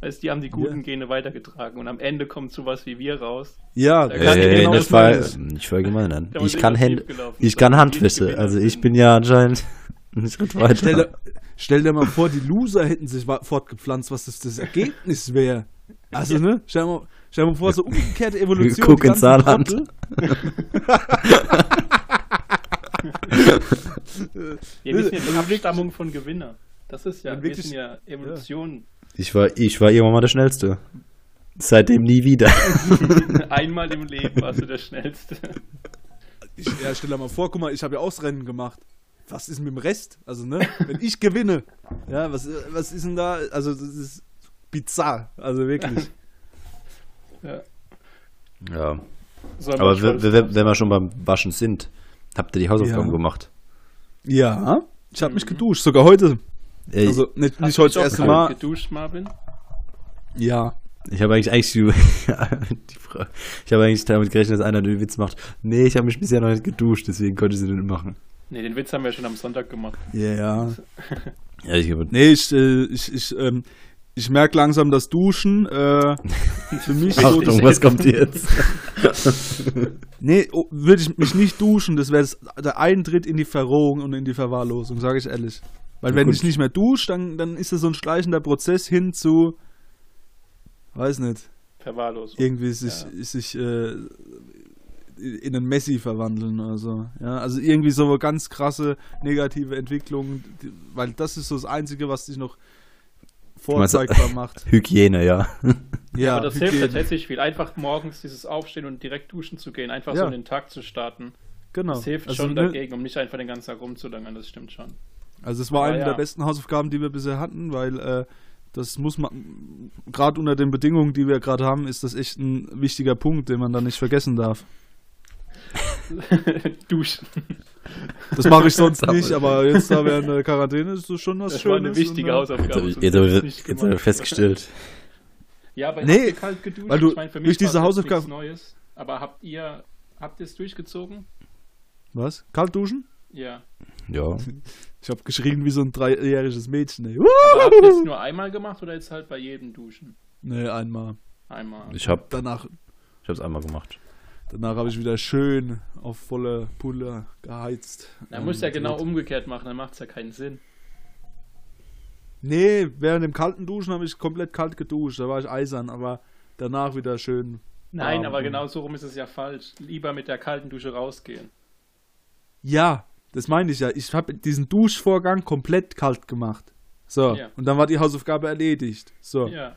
Weißt, die haben die guten Ja. Gene weitergetragen und am Ende kommt sowas wie wir raus. Ja, Da das kann Äh, genau nicht, das ich. nicht verallgemeinern. Muss Ich kann, Hand, ich kann Handwisse. Also ich bin ja anscheinend einen Schritt weiter. Stell stell dir mal vor, die Loser hätten sich fortgepflanzt, was das, das Ergebnis wäre. Also, ne? Stell dir mal, stell dir mal vor, so umgekehrte Evolution. Guck ganzen Saarland. Ja, wir sind ja die Abstammung von Gewinner. Das ist ja, wir sind ja Evolution. Ich war, ich war irgendwann mal der Schnellste. Seitdem nie wieder. Einmal im Leben warst du der Schnellste. Ich, ja, stell dir mal vor, guck mal, ich habe ja auch Rennen gemacht. Was ist mit dem Rest? Also, ne? Wenn ich gewinne, ja, was, was ist denn da? Also, das ist bizarr. Also wirklich. Ja. Ja. Aber wenn, wir schon beim Waschen sind, habt ihr die Hausaufgaben Ja. gemacht? Ja, ich habe mich geduscht, sogar heute. Ey, Also, nicht, nicht heute das erste Mal. geduscht, Marvin? Ja. ich habe eigentlich, eigentlich die, die Frage, ich habe eigentlich damit gerechnet, dass einer den Witz macht. Nee, ich habe mich bisher noch nicht geduscht, deswegen konnte ich sie nicht machen. Ne, den Witz haben wir schon am Sonntag gemacht. Ja, ja. Ja, ich habe Nee, ich, äh, ich, ich, ähm, ich merke langsam das Duschen. Äh, für mich so Achtung, was kommt jetzt? Nee, oh, würde ich mich nicht duschen, das wäre der Eintritt in die Verrohung und in die Verwahrlosung, sage ich ehrlich. Weil Ja, wenn gut. ich nicht mehr dusche, dann, dann ist es so ein schleichender Prozess hin zu, weiß nicht, Verwahrlosung. irgendwie sich, sich äh, in einen Messi verwandeln oder so. Ja, also irgendwie so eine ganz krasse negative Entwicklung, die, weil das ist so das Einzige, was dich noch meinst- vorzeigbar macht. Hygiene, ja. Ja, Aber das hilft Hygiene. tatsächlich viel. Einfach morgens dieses Aufstehen und direkt duschen zu gehen, einfach Ja. so in den Tag zu starten. Genau. Das hilft Also, schon dagegen, um nicht einfach den ganzen Tag rumzulangern, das stimmt schon. Also es war Aber eine ja. der besten Hausaufgaben, die wir bisher hatten, weil äh, das muss man, gerade unter den Bedingungen, die wir gerade haben, ist das echt ein wichtiger Punkt, den man dann nicht vergessen darf. Duschen. Das mache ich sonst nicht, aber jetzt, da wir in der Quarantäne ist, das schon was Das war Schönes. eine wichtige äh, Hausaufgabe. Jetzt habe ich, jetzt ich, jetzt hab ich gemacht. festgestellt. Ja, aber Nee, ihr kalt geduscht? weil du ich meine, für mich durch diese war es jetzt Hausaufgaben- nichts Neues. Aber habt ihr, habt ihr es durchgezogen? Was? Kalt duschen? Ja. Ja. Ich habe geschrien wie so ein dreijähriges Mädchen. Ey. Habt ihr es nur einmal gemacht oder jetzt halt bei jedem Duschen? Nee, einmal. Einmal. Ich habe Danach, ich hab's einmal gemacht. Danach habe ich wieder schön auf volle Pulle geheizt. Da muss ja genau umgekehrt machen, dann macht es ja keinen Sinn. Nee, während dem kalten Duschen habe ich komplett kalt geduscht. Da war ich eisern, aber danach wieder schön. Nein, aber genau so rum ist es ja falsch. Lieber mit der kalten Dusche rausgehen. Ja, das meine ich ja. Ich habe diesen Duschvorgang komplett kalt gemacht. So, Ja. und dann war die Hausaufgabe erledigt. So, Ja.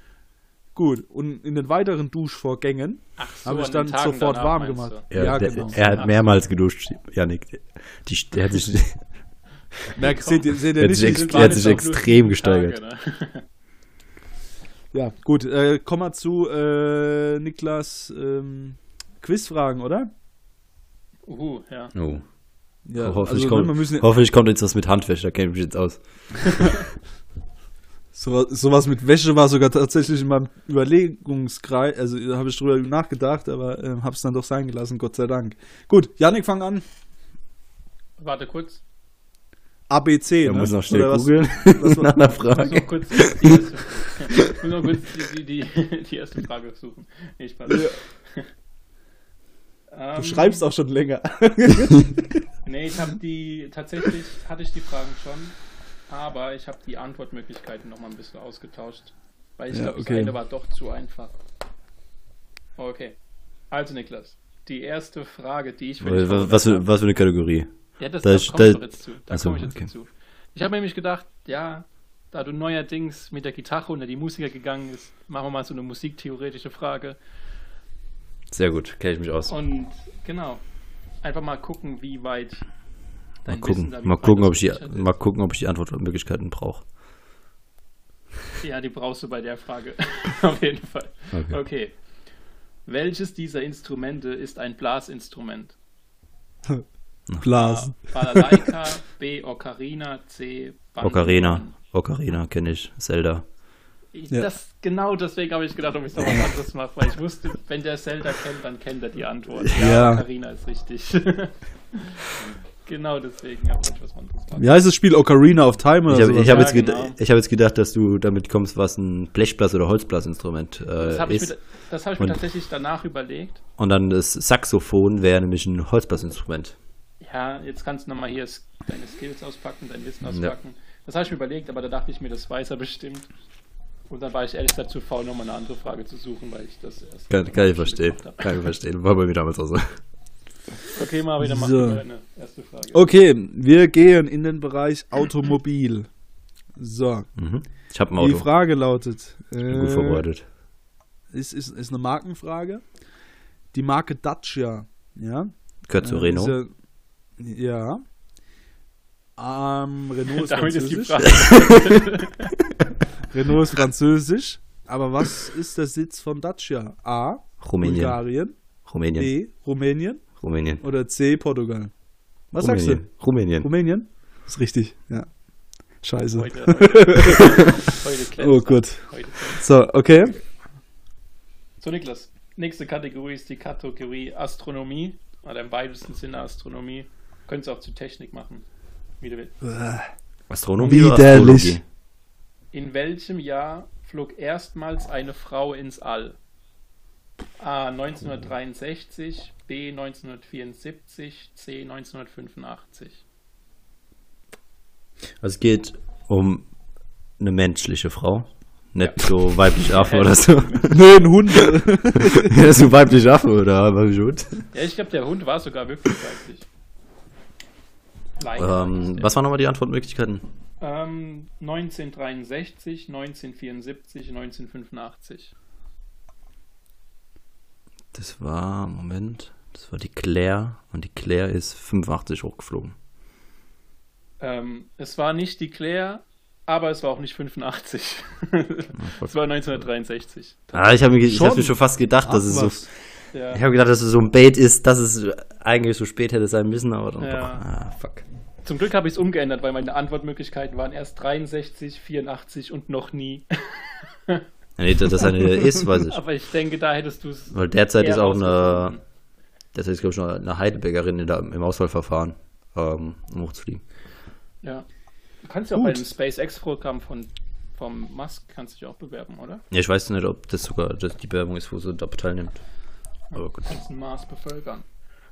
Gut. Und in den weiteren Duschvorgängen so, habe ich an dann sofort warm gemacht. Ja, Ja, der, genau. Er hat mehrmals geduscht, Janik. Die, der hat sich, Merkt, seht ihr, seht ihr Der hat nicht? ex- der hat sich extrem gesteigert. Tage, ne? Ja, gut. Äh, kommen wir zu äh, Niklas ähm, Quizfragen, oder? Uhu, ja. oh. Ja, hoffentlich, also, ne, kommt, müssen, hoffentlich kommt jetzt was mit Handwäsche, da kenne ich mich jetzt aus. sowas, sowas mit Wäsche war sogar tatsächlich in meinem Überlegungskreis. Also da habe ich drüber nachgedacht, aber äh, habe es dann doch sein gelassen, Gott sei Dank. Gut, Janik, fang an. Warte kurz. ABC. Da ne? muss noch schnell Oder was? googeln was war- nach einer Ich muss Frage. noch kurz die erste, ich muss noch kurz die, die, die, die erste Frage suchen. Nee, Spaß. Ähm, Du schreibst auch schon länger. Nee, ich habe die, tatsächlich hatte ich die Fragen schon, aber ich habe die Antwortmöglichkeiten noch mal ein bisschen ausgetauscht. Weil ich Ja, glaube, okay. das eine war doch zu einfach. Okay. Also, Niklas, die erste Frage, die ich für dich Was, für, was für eine Kategorie? Ja, das, Da da ist- komme ich da- doch jetzt zu. Da Ach so, komme ich jetzt okay. dazu. Ich habe nämlich gedacht, ja, da du neuerdings mit der Gitarre unter die Musiker gegangen ist, machen wir mal so eine musiktheoretische Frage. Sehr gut, kenne ich mich aus. Und genau, einfach mal gucken, wie weit Mal gucken, mal gucken, ob ich die, mal gucken, ob ich die Antwortmöglichkeiten brauche. Ja, die brauchst du bei der Frage. Auf jeden Fall. Okay. Okay. Welches dieser Instrumente ist ein Blasinstrument? Blas. Balalaika, B. Ocarina, C. Bandoneon. Ocarina. Ocarina kenne ich. Zelda. Ich- Ja. Das, genau deswegen habe ich gedacht, ob ich noch was anderes mache, weil ich wusste, wenn der Zelda kennt, dann kennt er die Antwort. Ja. Ocarina ist richtig. Genau deswegen habe ich was anderes gemacht. Wie heißt das Spiel Ocarina of Time oder Ich habe sowas? ich hab Ja, jetzt, genau. ich hab jetzt gedacht, dass du damit kommst, was ein Blechblas- oder Holzblasinstrument äh, Das habe ich, ist. mir, das hab ich mir Und- tatsächlich danach überlegt. Und dann das Saxophon wäre nämlich ein Holzblasinstrument. Ja, jetzt kannst du nochmal hier deine Skills auspacken, dein Wissen Ja. auspacken. Das habe ich mir überlegt, aber da dachte ich mir, das weiß er bestimmt. Und dann war ich ehrlich gesagt zu faul, nochmal eine andere Frage zu suchen, weil ich das erst. Kann, kann ich verstehen. habe. Kann ich verstehen. War bei mir damals auch so. Okay, mal wieder machen So. wir deine erste Frage. Okay, wir gehen in den Bereich Automobil. So, Mhm. Ich habe ein die Auto. Frage lautet: Bin gut äh, vorbereitet. ist, ist, ist eine Markenfrage. Die Marke Dacia, ja? Gehört zu Äh, Renault. ist Ja. ja. Ähm, Renault ist Damit ist die französisch. Frage. Renault ist französisch. Aber was ist der Sitz von Dacia? A. Rumänien. Bulgarien. Rumänien. B. Rumänien. Rumänien. Oder C. Portugal. Was sagst Rumänien. Rumänien. du? Rumänien? Ist richtig, ja. Scheiße. heute, heute, heute Oh. Gott. So, okay. So, Niklas, nächste Kategorie ist die Kategorie Astronomie, oder im weitesten Sinne Astronomie. Könntest auch zu Technik machen, wie du willst. Astronomie Widerlich. In welchem Jahr flog erstmals eine Frau ins All? A. 1963, B. 1974, C. 1985. Also es geht um eine menschliche Frau. Nicht so weiblich Affe oder so. Nee, ein Hund. ja, so weiblich Affe oder weiblich Hund. Ja, ich glaube, der Hund war sogar wirklich weiblich. Leider Ähm, ist was waren nochmal die Antwortmöglichkeiten? Ähm, 1963, 1974, 1985. Das war, Moment, das war die Claire und die Claire ist 85 hochgeflogen. Ähm, es war nicht die Claire, aber es war auch nicht 85. es war 1963. Ah, ich habe mir, hab mir schon fast gedacht, dass Ach, es so. was. Ja. Ich habe gedacht, dass es so ein Bait ist, dass es eigentlich so spät hätte sein müssen, aber dann Ja. doch. Ah, fuck. Zum Glück habe ich es umgeändert, weil meine Antwortmöglichkeiten waren erst 63, 84 und noch nie. Ja, nee, dass das eine ist, weiß ich. Aber ich denke, da hättest du es. Weil derzeit eher ist auch eine, derzeit ist, glaube ich, noch eine Heidelbergerin in der, im Auswahlverfahren, ähm, um hochzufliegen. Ja. Du kannst ja auch bei dem SpaceX-Programm von vom Musk kannst du dich auch bewerben, oder? Ja, ich weiß nicht, ob das sogar das die Bewerbung ist, wo sie da teilnimmt. Aber gut. Du kannst den Mars bevölkern.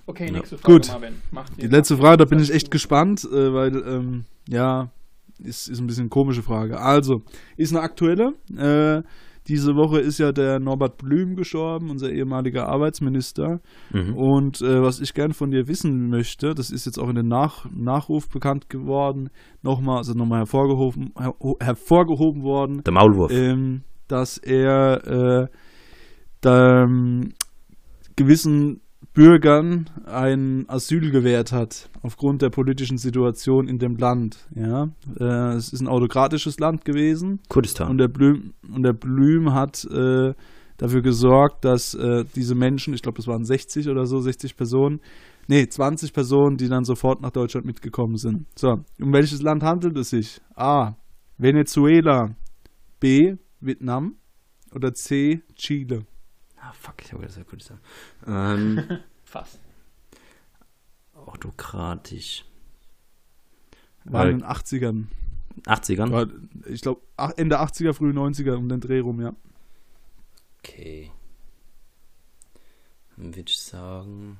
Okay, Ja. nächste Frage, Gut. Marvin. Mach Die letzte Frage, da bin ich echt gespannt, äh, weil, ähm, ja, ist, ist ein bisschen eine komische Frage. Also, ist eine aktuelle. Äh, diese Woche ist ja der Norbert Blüm gestorben, unser ehemaliger Arbeitsminister. Mhm. Und äh, was ich gern von dir wissen möchte, das ist jetzt auch in den Nach Nachruf bekannt geworden, nochmal, also nochmal hervorgehoben, her hervorgehoben worden, Der Maulwurf. ähm, dass er äh, da, ähm, gewissen Bürgern ein Asyl gewährt hat aufgrund der politischen Situation in dem Land. Ja, äh, es ist ein autokratisches Land gewesen Kurdistan. und der Blüm und der Blüm hat äh, dafür gesorgt, dass äh, diese Menschen, ich glaube, das waren 60 oder so, 60 Personen, nee, 20 Personen, die dann sofort nach Deutschland mitgekommen sind. So, um welches Land handelt es sich? A. Venezuela, B. Vietnam oder C. Chile. Ah, fuck, ich habe gesagt Kurdistan. Ähm, Fast. autokratisch. War Äh, in den 80ern. 80ern? War, ich glaube, Ende 80er, frühe 90er um den Dreh rum, ja. Okay. Dann würde ich sagen.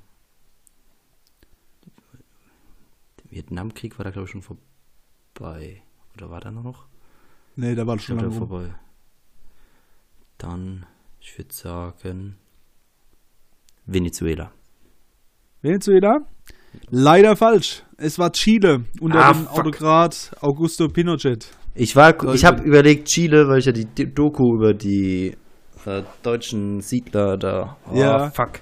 Der Vietnamkrieg war da, glaube ich, schon vorbei. Oder war da noch? Nee, da war Ich schon glaube, lange der rum. vorbei. Dann, ich würde sagen. Venezuela. Venezuela? Leider falsch. Es war Chile unter Ah, dem fuck. Autokrat Augusto Pinochet. Ich war, ich habe überlegt Chile, weil ich ja die Doku über die äh, deutschen Siedler da. Oh, Ja. fuck.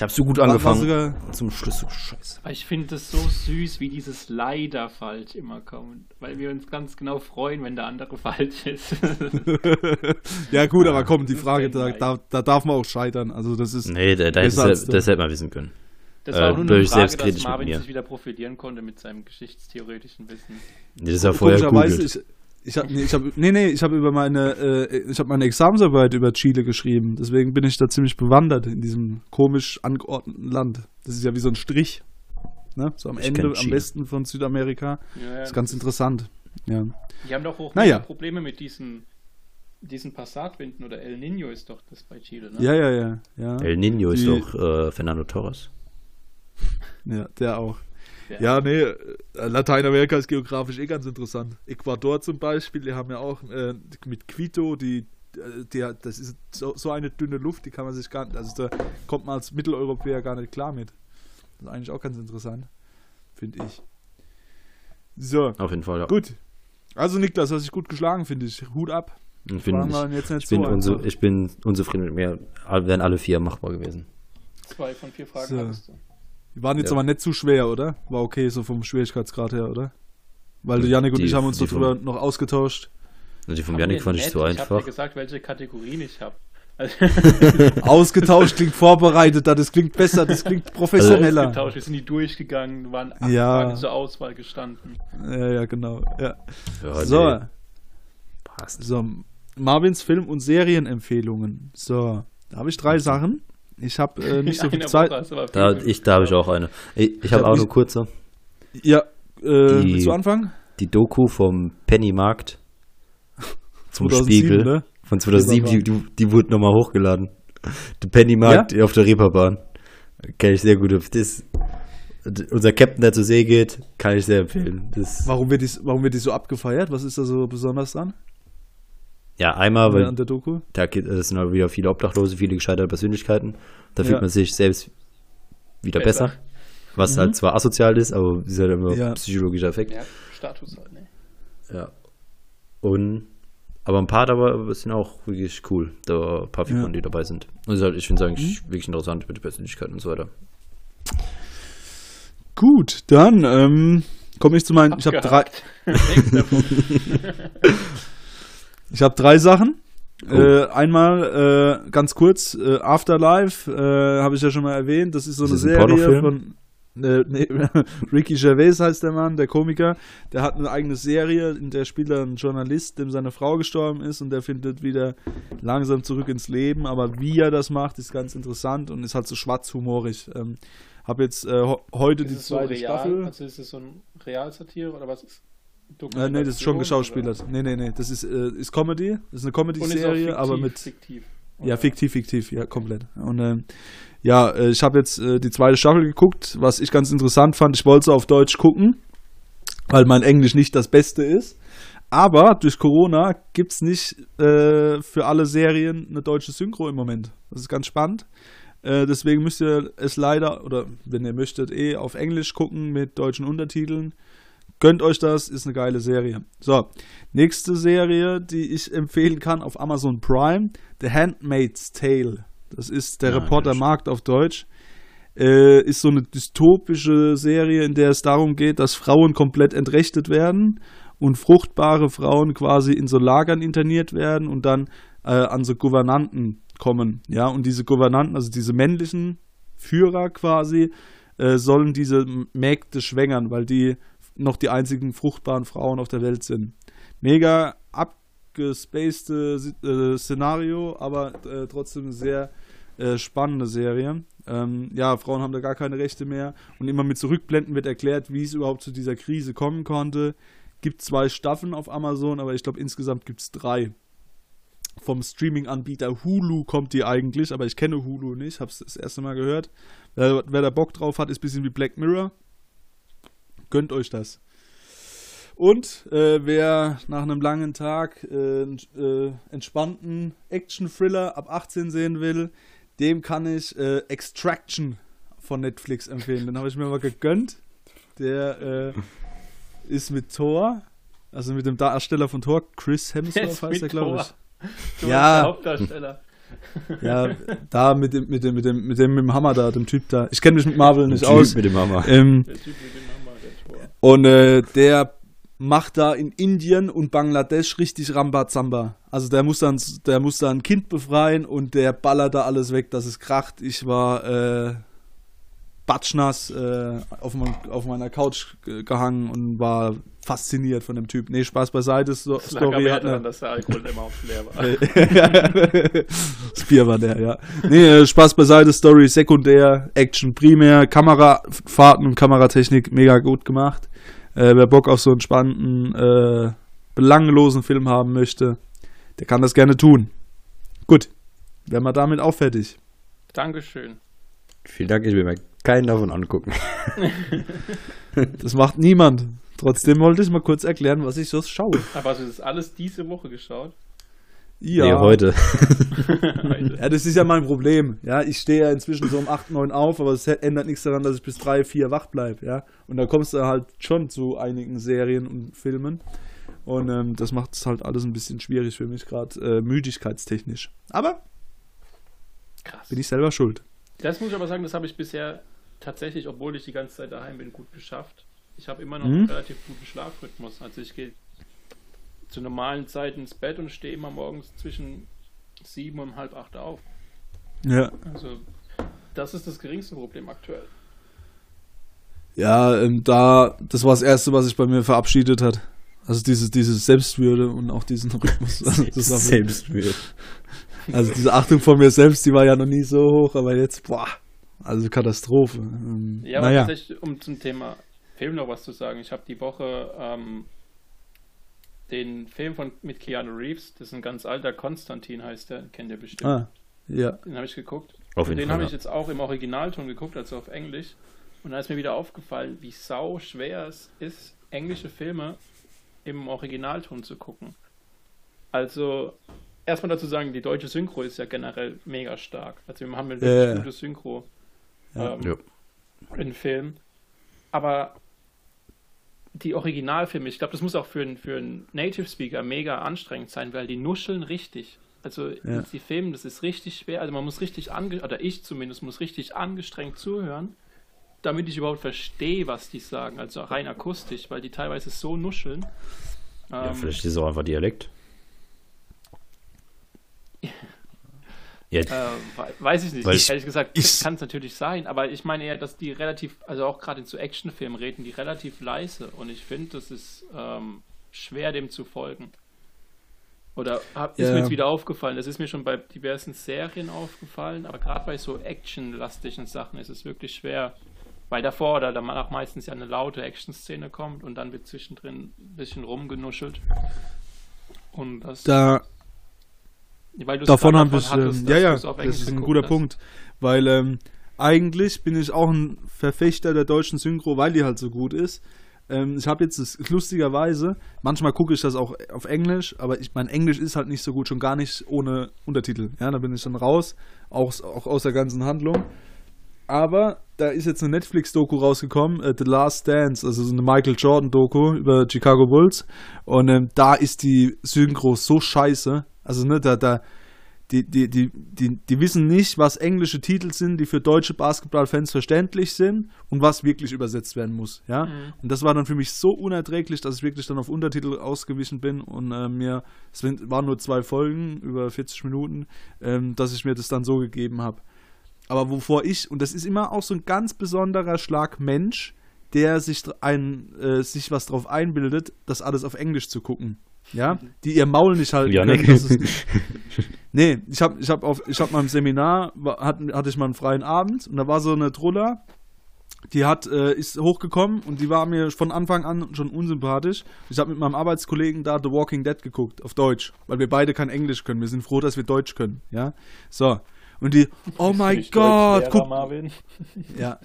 Ich habe so gut War- war angefangen. sogar- Zum Schluss so scheiße. Ich finde es so süß, wie dieses leider falsch immer kommt. Weil wir uns ganz genau freuen, wenn der andere falsch ist. ja, gut, aber komm, die ist Frage, da, da, da darf man auch scheitern. Also, das ist. Nee, da, da hätte das hätte man wissen können. Das Äh, war auch nur eine Frage, dass Marvin mir. sich wieder profilieren konnte mit seinem geschichtstheoretischen Wissen. Nee, das war vorher Komischerweise. Ich, habe nee, ich hab, nee, nee, ich habe über meine, äh, ich habe meine Examensarbeit über Chile geschrieben. Deswegen bin ich da ziemlich bewandert in diesem komisch angeordneten Land. Das ist ja wie so ein Strich. Ne? So am Ich Ende, am besten von Südamerika. Ja, Das ist ganz interessant. Ja. Die haben doch auch Naja. Probleme mit diesen, diesen Passatwinden oder El Nino ist doch das bei Chile, ne? ja, ja, ja, ja. El Nino ist Die- doch äh, Fernando Torres. Ja, der auch. Ja. Ja, nee, äh, Lateinamerika ist geografisch eh ganz interessant. Ecuador zum Beispiel, die haben ja auch äh, mit Quito, die, äh, die, das ist so, so eine dünne Luft, die kann man sich gar nicht, also da kommt man als Mitteleuropäer gar nicht klar mit. Das ist eigentlich auch ganz interessant, finde ich. So, Auf jeden Fall, ja. gut. Also Niklas, hast dich gut geschlagen, finde ich. Hut ab. Ich bin, ich, jetzt nicht ich, bin so unzu, einfach. ich bin unzufrieden mit mir. Wären alle vier machbar gewesen. Zwei von vier Fragen So. hattest du. Die waren jetzt Ja. aber nicht zu schwer, oder? War okay, so vom Schwierigkeitsgrad her, oder? Weil Janik und Die- ich haben uns darüber vom- noch ausgetauscht. Und die von Haben Janik fand ich zu Ich habe dir einfach. gesagt, welche Kategorien ich habe. Also, Ausgetauscht klingt vorbereitet, das klingt besser, das klingt professioneller. ausgetauscht, wir sind die durchgegangen, waren acht Ja. Fragen zur Auswahl gestanden. Ja, ja, genau. Ja. Ja, So, nee, passt. so, Marvins Film- und Serienempfehlungen. So, da habe ich drei Sachen. Ich habe äh, nicht so viel Zeit. Da, ich, da habe ich auch eine. Ich, ich habe hab auch eine kurze. Ja, äh, Die- willst du anfangen? Die Doku vom Pennymarkt zum 2007, Spiegel ne? von 2007, die, die, die wurde nochmal hochgeladen. Der Pennymarkt auf der Reeperbahn. Kenn ich sehr gut. Das, unser Captain, der zur See geht, kann ich sehr empfehlen. Das, Warum wird, die, warum wird die so abgefeiert? Was ist da so besonders dran? Ja, einmal, weil an der Doku? da gibt- es sind halt wieder viele Obdachlose, viele gescheiterte Persönlichkeiten. Da fühlt Ja. man sich selbst wieder besser. Besser. Was halt zwar asozial ist, aber ist halt immer Ja. psychologischer Effekt. Ja, Status halt, ne? Ja. Und aber ein paar dabei sind auch wirklich cool. Da war ein paar Figuren, Ja. die dabei sind. Und ist halt, ich finde es eigentlich wirklich interessant mit der Persönlichkeit und so weiter. Gut, dann ähm, komme ich zu meinen. Ich habe drei. ich hab drei Sachen. Oh. Äh, einmal äh, ganz kurz, äh, Afterlife, äh, habe ich ja schon mal erwähnt. Das ist so Ist eine das ein Serie Pornofilm? von äh, nee, Ricky Gervais heißt der Mann, der Komiker. Der hat eine eigene Serie, in der spielt er einen Journalist, dem seine Frau gestorben ist und der findet wieder langsam zurück ins Leben. Aber wie er das macht, ist ganz interessant und ist halt so schwarzhumorig. Ähm, habe jetzt äh, ho heute Ist die so zweite real? Staffel. Also ist es so ein Realsatire oder was ist? Äh, nee, das ist schon geschauspielert. Nee, nee, nee. Das ist, äh, ist Comedy. Das ist eine Comedy-Serie, aber mit. fiktiv. Ja, fiktiv, fiktiv, ja, komplett. Und ähm, ja, äh, ich habe jetzt äh, die zweite Staffel geguckt, was ich ganz interessant fand. Ich wollte sie auf Deutsch gucken, weil mein Englisch nicht das Beste ist. Aber durch Corona gibt es nicht äh, für alle Serien eine deutsche Synchro im Moment. Das ist ganz spannend. Äh, deswegen müsst ihr es leider, oder wenn ihr möchtet, eh auf Englisch gucken mit deutschen Untertiteln. Gönnt euch das, ist eine geile Serie. So, nächste Serie, die ich empfehlen kann auf Amazon Prime, The Handmaid's Tale. Das ist der Ah, Reporter Markt auf Deutsch. Äh, ist so eine dystopische Serie, in der es darum geht, dass Frauen komplett entrechtet werden und fruchtbare Frauen quasi in so Lagern interniert werden und dann äh, an so Gouvernanten kommen. Ja, und diese Gouvernanten, also diese männlichen Führer quasi, äh, sollen diese Mägde schwängern, weil die noch die einzigen fruchtbaren Frauen auf der Welt sind. Mega abgespacede äh, Szenario, aber äh, trotzdem sehr äh, spannende Serie. Ähm, ja, Frauen haben da gar keine Rechte mehr und immer mit Zurückblenden wird erklärt, wie es überhaupt zu dieser Krise kommen konnte. Gibt zwei Staffeln auf Amazon, aber ich glaube insgesamt gibt es drei. Vom Streaming-Anbieter Hulu kommt die eigentlich, aber ich kenne Hulu nicht, habe es das erste Mal gehört. Wer, wer da Bock drauf hat, ist ein bisschen wie Black Mirror. Gönnt euch das. Und äh, wer nach einem langen Tag äh, äh, entspannten Action-Thriller ab 18 sehen will, dem kann ich äh, Extraction von Netflix empfehlen. Den habe ich mir mal gegönnt. Der äh, ist mit Thor, also mit dem Darsteller von Thor, Chris Hemsworth heißt er, glaube Thor. ich. Du Ja. Hauptdarsteller. Ja, da mit dem, mit dem, mit dem, mit dem, mit dem Hammer da, dem Typ da. Ich kenne mich mit Marvel nicht Typ aus. mit dem Hammer. Ähm, Der Typ mit dem. Und äh, der macht da in Indien und Bangladesch richtig Rambazamba. Also der muss dann, der muss da ein Kind befreien und der ballert da alles weg, dass es kracht. Ich war äh, batschnass äh, auf, mein, auf meiner Couch ge- gehangen und war fasziniert von dem Typ. Nee, Spaß beiseite. So, Story hat daran, dass der Alkohol immer aufs Leer war. das Bier war der, ja. Nee, äh, Spaß beiseite, Story sekundär, Action primär, Kamerafahrten und Kameratechnik mega gut gemacht. Äh, wer Bock auf so einen spannenden, äh, belanglosen Film haben möchte, der kann das gerne tun. Gut, wären wir damit auch fertig. Dankeschön. Vielen Dank, ich will mir keinen davon angucken. Das macht niemand. Trotzdem wollte ich mal kurz erklären, was ich so schaue. Aber hast du das alles diese Woche geschaut? Ja, Nee, heute. Heute. Ja, das ist ja mein Problem. Ja, ich stehe ja inzwischen so um 8, 9 auf, aber es ändert nichts daran, dass ich bis 3, 4 wach bleibe. Ja, und da kommst du halt schon zu einigen Serien und Filmen. Und ähm, das macht es halt alles ein bisschen schwierig für mich, gerade äh, müdigkeitstechnisch. Aber Krass. bin ich selber schuld. Das muss ich aber sagen, das habe ich bisher tatsächlich, obwohl ich die ganze Zeit daheim bin, gut geschafft. Ich habe immer noch Mhm. einen relativ guten Schlafrhythmus. Also ich gehe zu normalen Zeiten ins Bett und stehe immer morgens zwischen sieben und halb acht auf. Ja, Also das ist das geringste Problem aktuell. ja ähm, da, das war das Erste, was sich bei mir verabschiedet hat. Also diese, diese Selbstwürde und auch diesen Rhythmus. Also, Selbstmüde. Also diese Achtung vor mir selbst, die war ja noch nie so hoch, aber jetzt, boah, also Katastrophe. Ähm, Ja, aber naja. tatsächlich, um zum Thema Film noch was zu sagen. Ich habe die Woche ähm, den Film von mit Keanu Reeves, das ist ein ganz alter, Konstantin heißt der, kennt ihr bestimmt. Ah, ja. Den habe ich geguckt. Auf Und jeden den habe ja. ich jetzt auch im Originalton geguckt, also auf Englisch. Und da ist mir wieder aufgefallen, wie sau schwer es ist, englische Filme im Originalton zu gucken. Also, erstmal dazu sagen, die deutsche Synchro ist ja generell mega stark. Also, wir haben eine ja. gute Synchro Ja. ähm, Ja. in Film. Aber die Originalfilme, ich glaube, das muss auch für, einen- für einen Native Speaker mega anstrengend sein, weil die nuscheln richtig. Also Ja. die Filme, das ist richtig schwer. Also man muss richtig ange oder ich zumindest muss richtig angestrengt zuhören, damit ich überhaupt verstehe, was die sagen. Also rein akustisch, weil die teilweise so nuscheln. ja, Ähm, vielleicht ist es auch einfach Dialekt. Ja, Äh, we- weiß ich nicht. Weil- Ehrlich gesagt, ich- kann es natürlich sein, aber ich meine eher, dass die relativ, also auch gerade in so Actionfilmen reden die relativ leise und ich finde, das ist ähm, schwer dem zu folgen. Oder hab, ist Ja. mir jetzt wieder aufgefallen, das ist mir schon bei diversen Serien aufgefallen, aber gerade bei so actionlastigen Sachen ist es wirklich schwer, weil davor oder danach meistens ja eine laute Action-Szene kommt und dann wird zwischendrin ein bisschen rumgenuschelt. Und das, Da, weil davon grad habe ich, hattest, ähm, ja, ja, das ist ein guter hast. Punkt, weil ähm, eigentlich bin ich auch ein Verfechter der deutschen Synchro, weil die halt so gut ist. Ähm, ich habe jetzt das, lustigerweise, manchmal gucke ich das auch auf Englisch, aber ich, mein Englisch ist halt nicht so gut, schon gar nicht ohne Untertitel. Ja, da bin ich dann raus, auch, auch aus der ganzen Handlung. Aber da ist jetzt eine Netflix-Doku rausgekommen, äh, The Last Dance, also so eine Michael Jordan-Doku über Chicago Bulls. Und ähm, da ist die Synchro so scheiße. Also, ne, da, da, die, die, die, die, die wissen nicht, was englische Titel sind, die für deutsche Basketballfans verständlich sind und was wirklich übersetzt werden muss. Ja? Mhm. Und das war dann für mich so unerträglich, dass ich wirklich dann auf Untertitel ausgewichen bin und äh, mir, es waren nur zwei Folgen über 40 Minuten, ähm, dass ich mir das dann so gegeben habe. Aber wovor ich, und das ist immer auch so ein ganz besonderer Schlag Mensch, der sich ein, äh, sich was drauf einbildet, das alles auf Englisch zu gucken. Ja, die ihr Maul nicht halten Janik. können. Das ist, nee, ich habe ich hab auf, ich hab mal im Seminar, hat, hatte ich mal einen freien Abend und da war so eine Truller, die hat, äh, ist hochgekommen und die war mir von Anfang an schon unsympathisch. Ich habe mit meinem Arbeitskollegen da The Walking Dead geguckt, auf Deutsch, weil wir beide kein Englisch können. Wir sind froh, dass wir Deutsch können, ja. So. Und die, oh mein Gott, guck, Marvin. ja.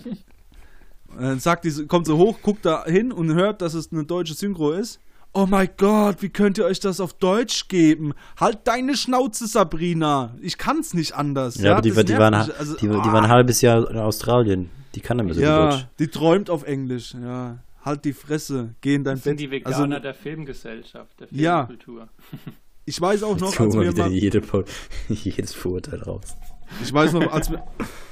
Und dann sagt die, kommt so hoch, guckt da hin und hört, dass es eine deutsche Synchro ist. Oh mein Gott, wie könnt ihr euch das auf Deutsch geben? Halt deine Schnauze, Sabrina. Ich kann's nicht anders. ja, aber die, die, waren. Also, die, die ah. waren ein halbes Jahr in Australien. Die kann damit so gut Ja, Deutsch. die träumt auf Englisch. Ja, halt die Fresse. Geh in dein Das sind Bett. die Veganer also, der Filmgesellschaft, der Ja. Filmkultur. Ich weiß auch noch, als wir mal, jede, jedes Vorurteil raus. ich weiß noch, als wir,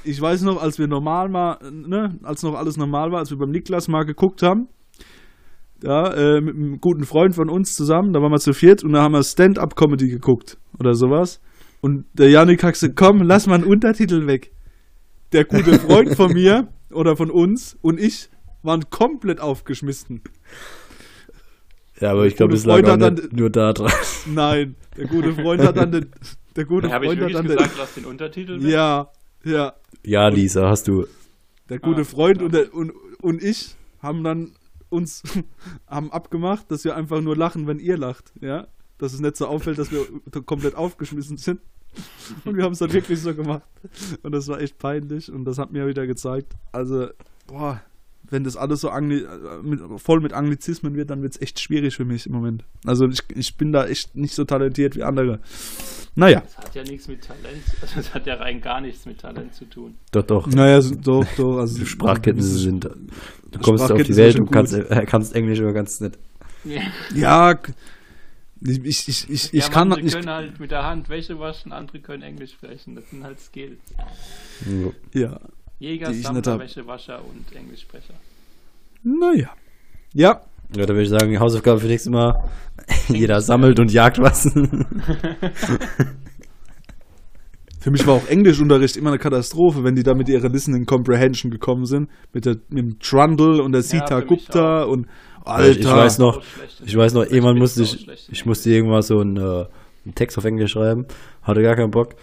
ich weiß noch, als wir normal mal, ne, als noch alles normal war, als wir beim Niklas mal geguckt haben, ja, äh, mit einem guten Freund von uns zusammen, da waren wir zu viert und da haben wir Stand-Up-Comedy geguckt oder sowas. Und der Janik hat gesagt, komm, lass mal einen Untertitel weg. Der gute Freund von mir oder von uns und ich waren komplett aufgeschmissen. Ja, aber ich glaube, es lag Freund auch nicht nur da dran. Nein, der gute Freund hat dann den, der gute Habe ich Freund hat dann den, gesagt, lass den Untertitel weg? ja, ja, Ja, Lisa, hast du. Der gute Ah, Freund und, der, und, und ich haben dann uns haben abgemacht, dass wir einfach nur lachen, wenn ihr lacht, ja. Dass es nicht so auffällt, dass wir komplett aufgeschmissen sind. Und wir haben es dann wirklich so gemacht. Und das war echt peinlich und das hat mir wieder gezeigt. Also, boah, wenn das alles so Angli mit, voll mit Anglizismen wird, dann wird es echt schwierig für mich im Moment. Also ich, ich bin da echt nicht so talentiert wie andere. Naja. Das hat ja nichts mit Talent, also das hat ja rein gar nichts mit Talent zu tun. Doch, doch. Naja, so- doch, doch. Also Die Sprachkenntnisse sind. Du kommst auf die Welt und kannst, äh, kannst Englisch, aber kannst nicht. Ja, k- ich, ich, ich, ich, ja, ich kann manche nicht. können halt mit der Hand Wäsche waschen, andere können Englisch sprechen. Das sind halt Skills. Ja, Jäger, Die ich nicht. Wäschewascher und Englischsprecher. naja. Ja, Ja, da würde ich sagen, Hausaufgabe für nächstes Mal. Jeder sammelt und jagt was. für mich war auch Englischunterricht immer eine Katastrophe, wenn die da mit ihrer Listening Comprehension gekommen sind. Mit, der, mit dem Trundle und der Sita mich Gupta und ich Alter. weiß noch, ich weiß noch, irgendwann musste ich, ich musste irgendwann so einen, äh, einen Text auf Englisch schreiben, hatte gar keinen Bock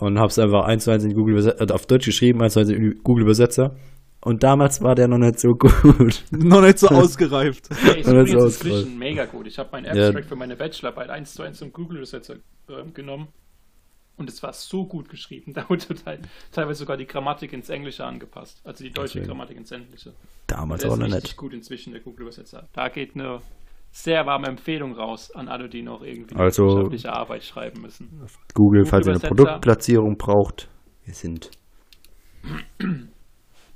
und hab's einfach eins zu eins in Google Übersetzer, äh, auf Deutsch geschrieben, eins zu eins in Google Übersetzer. Und damals war der noch nicht so gut. noch nicht so ausgereift. Hey, übrigens ist inzwischen mega gut. Ich habe meinen Ja. Abstract für meine Bachelorarbeit 1 zu 1 zum Google-Übersetzer ähm, genommen. Und es war so gut geschrieben. Da wurde total, teilweise sogar die Grammatik ins Englische angepasst. Also die deutsche Deswegen. Grammatik ins Englische. Damals Der auch ist noch richtig nicht. gut inzwischen, der Google-Übersetzer. Da geht eine sehr warme Empfehlung raus an alle, die noch irgendwie eine Also- wissenschaftliche Arbeit schreiben müssen. Google, falls ihr eine. Produktplatzierung braucht. Wir sind.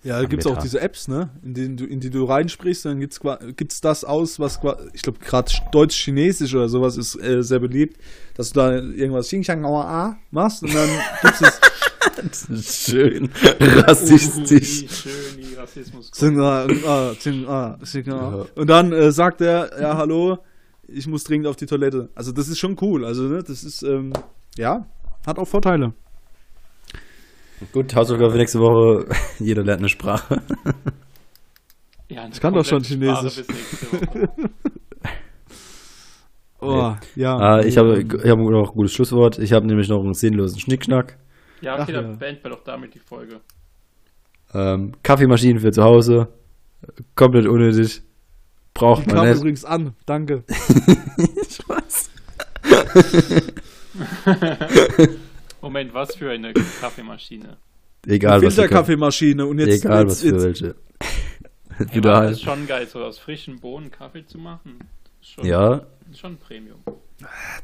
Ja, da gibt's auch Meter. diese Apps, ne? In die du, in die du reinsprichst, dann gibt's, qua- gibt's das aus, was qua- ich glaube gerade Deutsch-Chinesisch oder sowas ist äh, sehr beliebt, dass du da irgendwas Xing Shang Aua A machst und dann gibt's es Das ist schön rassistisch. Wie schön Rassismus Xing A, A, Xing A, Xing A. Ja. Und dann äh, sagt er, ja, hallo, ich muss dringend auf die Toilette. Also das ist schon cool. Also, ne, das ist, ähm, ja, hat auch Vorteile. Gut, Hausaufgabe für nächste Woche. Jeder lernt eine Sprache. Ja, eine Ich kann doch schon Chinesisch. Oh, ja. Äh, ich habe ich habe noch ein gutes Schlusswort. Ich habe nämlich noch einen sinnlosen Schnickschnack. Ja, Ach okay, ja. dann beenden wir doch damit die Folge. Ähm, Kaffeemaschinen für zu Hause. Komplett unnötig. Braucht Die man nicht. übrigens an. Danke. Spaß. Moment, was für eine Kaffeemaschine? Egal, was für Filterkaffeemaschine und jetzt, Egal, jetzt, was für jetzt welche. Aber das ist halt. schon geil, so aus frischen Bohnen Kaffee zu machen. Schon, Ja, Schon Premium.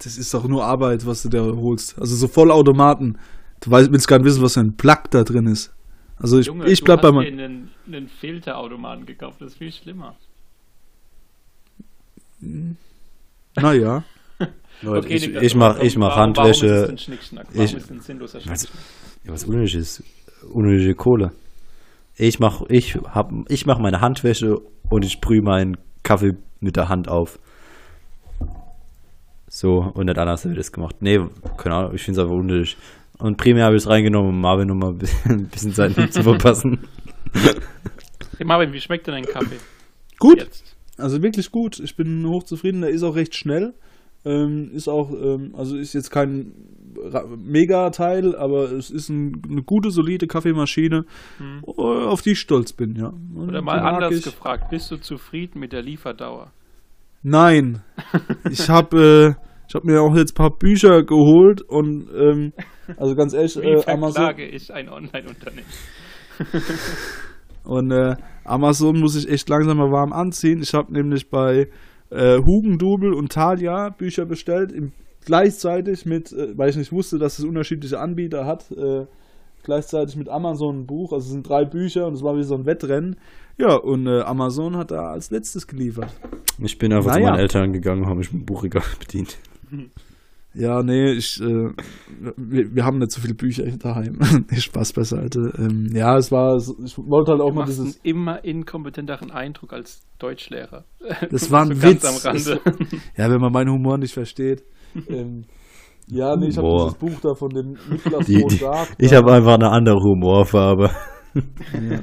das ist doch nur Arbeit, was du da holst. Also so Vollautomaten. Du weißt, willst gar nicht wissen, was für ein Plug da drin ist. Also ich, Junge, ich bleib bei meinem. einen, einen Filterautomaten gekauft, das ist viel schlimmer. Naja. Leute, ich, Niklas, ich mach, ich mach Handwäsche. Ich- Was-? Ja, was unnötig ist. Unnötige Kohle. Ich mach, ich hab, ich mach meine Handwäsche und ich sprühe meinen Kaffee mit der Hand auf. So, und nicht anders wird das gemacht. Nee, keine Ahnung, ich finde es einfach unnötig. Und primär habe ich es reingenommen, um Marvin nochmal ein bisschen, ein bisschen Zeit zu verpassen. Hey Marvin, wie schmeckt denn dein Kaffee? Gut. Jetzt. Also wirklich gut. Ich bin hochzufrieden. Der ist auch recht schnell. Ähm, ist auch, ähm, also ist jetzt kein Mega-Teil, aber es ist ein, eine gute, solide Kaffeemaschine, Hm. auf die ich stolz bin, ja. Und Oder mal anders ich. gefragt, bist du zufrieden mit der Lieferdauer? Nein. Ich habe äh, ich hab mir auch jetzt ein paar Bücher geholt und ähm, also ganz ehrlich, Wie äh, Amazon, ich ein Online-Unternehmen? und äh, Amazon muss ich echt langsam mal warm anziehen. Ich habe nämlich bei äh, Hugendubel und Thalia Bücher bestellt, im, gleichzeitig mit, äh, weil ich nicht wusste, dass es unterschiedliche Anbieter hat, äh, gleichzeitig mit Amazon ein Buch. Also es sind drei Bücher und es war wie so ein Wettrennen. Ja, und äh, Amazon hat da als letztes geliefert. Ich bin einfach zu Naja. meinen Eltern gegangen und habe mich mit dem Buchregal bedient. Ja, nee, ich, äh, wir, wir haben nicht so viele Bücher daheim. nee, Spaß beiseite. Ähm, ja, es war, ich wollte halt auch Du mal machst einen dieses. immer inkompetenteren Eindruck als Deutschlehrer. Das war ein So ganz Witz. am Rande. Ja, wenn man meinen Humor nicht versteht. ähm, ja, nee, ich habe dieses Buch da von dem Niklas Die, die, Dark. ich habe einfach eine andere Humorfarbe. Ja,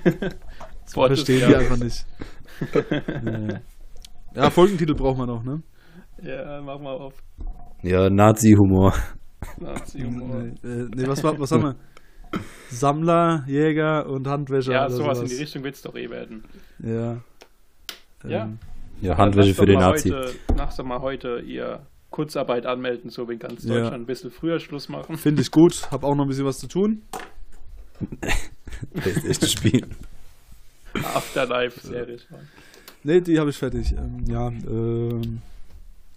das verstehen die einfach nicht. ja. ja, Folgentitel braucht man noch, ne? Ja, mach mal auf. Ja, Nazi-Humor. Nazi-Humor. Nee, äh, nee was, war, was haben wir? Sammler, Jäger und Handwäscher. Ja, oder sowas in die Richtung wird es doch eh werden. Ja. Ja. Ähm, Ja, Handwäsche Lasst für doch den mal Nazi. Heute, lasst doch mal heute ihr Kurzarbeit anmelden, so wie in ganz Ja. Deutschland ein bisschen früher Schluss machen. Finde ich gut. Hab auch noch ein bisschen was zu tun. Playstation spielen. Afterlife-Serie. Nee, die habe ich fertig. Ähm, ja, ähm,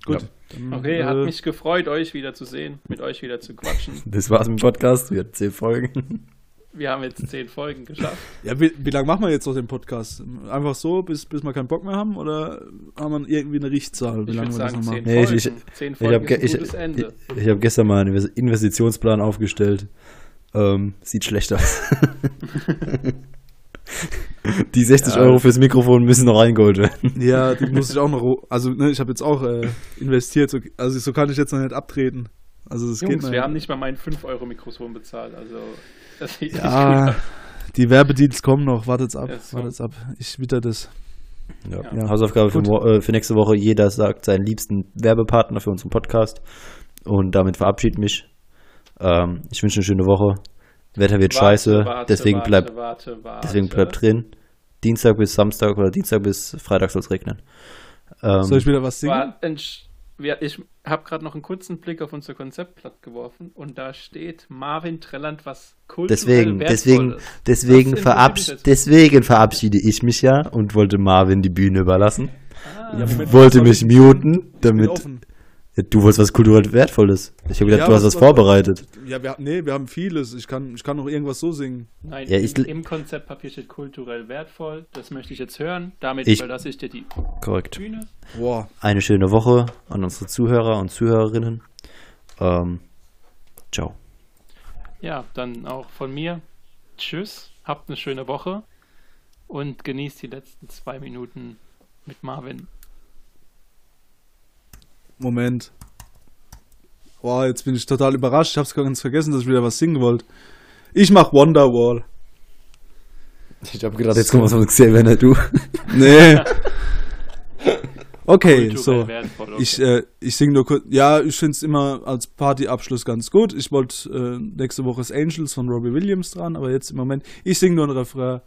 gut. Ja. Dann, Okay, hat äh, mich gefreut, euch wieder zu sehen, mit euch wieder zu quatschen. Das war's mit dem Podcast. Wir hatten zehn Folgen. Wir haben jetzt zehn Folgen geschafft. Ja, wie, wie lange machen wir jetzt noch den Podcast? Einfach so, bis, bis wir keinen Bock mehr haben? Oder haben wir irgendwie eine Richtzahl? Wie Ich lange würde wir das sagen, noch zehn machen? Nee, ich- Folgen. ich- zehn Ich Folgen habe ist ich, ein gutes Ende. ich, ich hab gestern mal einen Invest- Investitionsplan aufgestellt. Ähm, sieht schlecht aus. Die 60 Ja. Euro fürs Mikrofon müssen noch reingeholt werden. Ja, die muss ich auch noch. Also, ne, ich habe jetzt auch äh, investiert. So, also, so kann ich jetzt noch nicht abtreten. Also, das geht Jungs, noch. wir haben nicht mal mein 5-Euro-Mikrofon bezahlt, also das sieht nicht gut Ja, aus. die Werbedeals kommen noch. Wartet's ab. Ja, so. Wartet's ab. Ich witter das. Ja. Ja. Hausaufgabe für, äh, für nächste Woche. Jeder sagt seinen liebsten Werbepartner für unseren Podcast. Und damit verabschiede mich. Ähm, ich wünsche eine schöne Woche. Wetter wird Warte, scheiße, warte, deswegen warte, bleibt warte, warte. deswegen bleibt drin. Dienstag bis Samstag oder Dienstag bis Freitag soll es regnen. Ähm, Soll ich wieder was singen? Ich habe gerade noch einen kurzen Blick auf unser Konzeptblatt geworfen und da steht Marvin Trelland was kulturell deswegen, deswegen, deswegen, dich deswegen verabschiede ich mich ja und wollte Marvin die Bühne überlassen. Ah, Ja, wollte mich ich- muten, Ich bin damit. Du wolltest was kulturell Wertvolles. Ich habe gedacht, Ja, du hast was- was was- vorbereitet. Ja, wir, nee, wir haben vieles. Ich kann, ich kann noch irgendwas so singen. Nein, Ja, ich- im, im Konzeptpapier steht kulturell wertvoll. Das möchte ich jetzt hören. Damit Ich- überlasse ich dir die Korrekt. Bühne. Boah. Eine schöne Woche an unsere Zuhörer und Zuhörerinnen. Ähm, ciao. Ja, dann auch von mir. Tschüss, habt eine schöne Woche und genießt die letzten zwei Minuten mit Marvin. Moment. Boah, jetzt bin ich total überrascht. Ich hab's ganz vergessen, dass ich wieder was singen wollte. Ich mach Wonderwall. Ich habe gedacht, jetzt kommt was von Xavier, nicht du. Nee. Okay, Kulturell so. wertvoll. Okay. Ich, äh, ich singe nur kurz. Ja, ich finde es immer als Partyabschluss ganz gut. Ich wollte äh, nächste Woche ist Angels von Robbie Williams dran, aber jetzt im Moment, ich singe nur ein Refrain.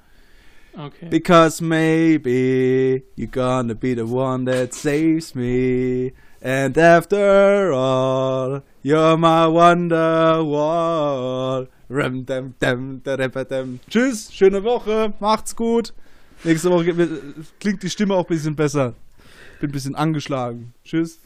okay. Because maybe you're gonna be the one that saves me. And after all, you're my wonderwall. Rum, dum, dum, da, da, da, dum. Tschüss, schöne Woche, macht's gut. Nächste Woche klingt die Stimme auch ein bisschen besser. Bin ein bisschen angeschlagen. Tschüss.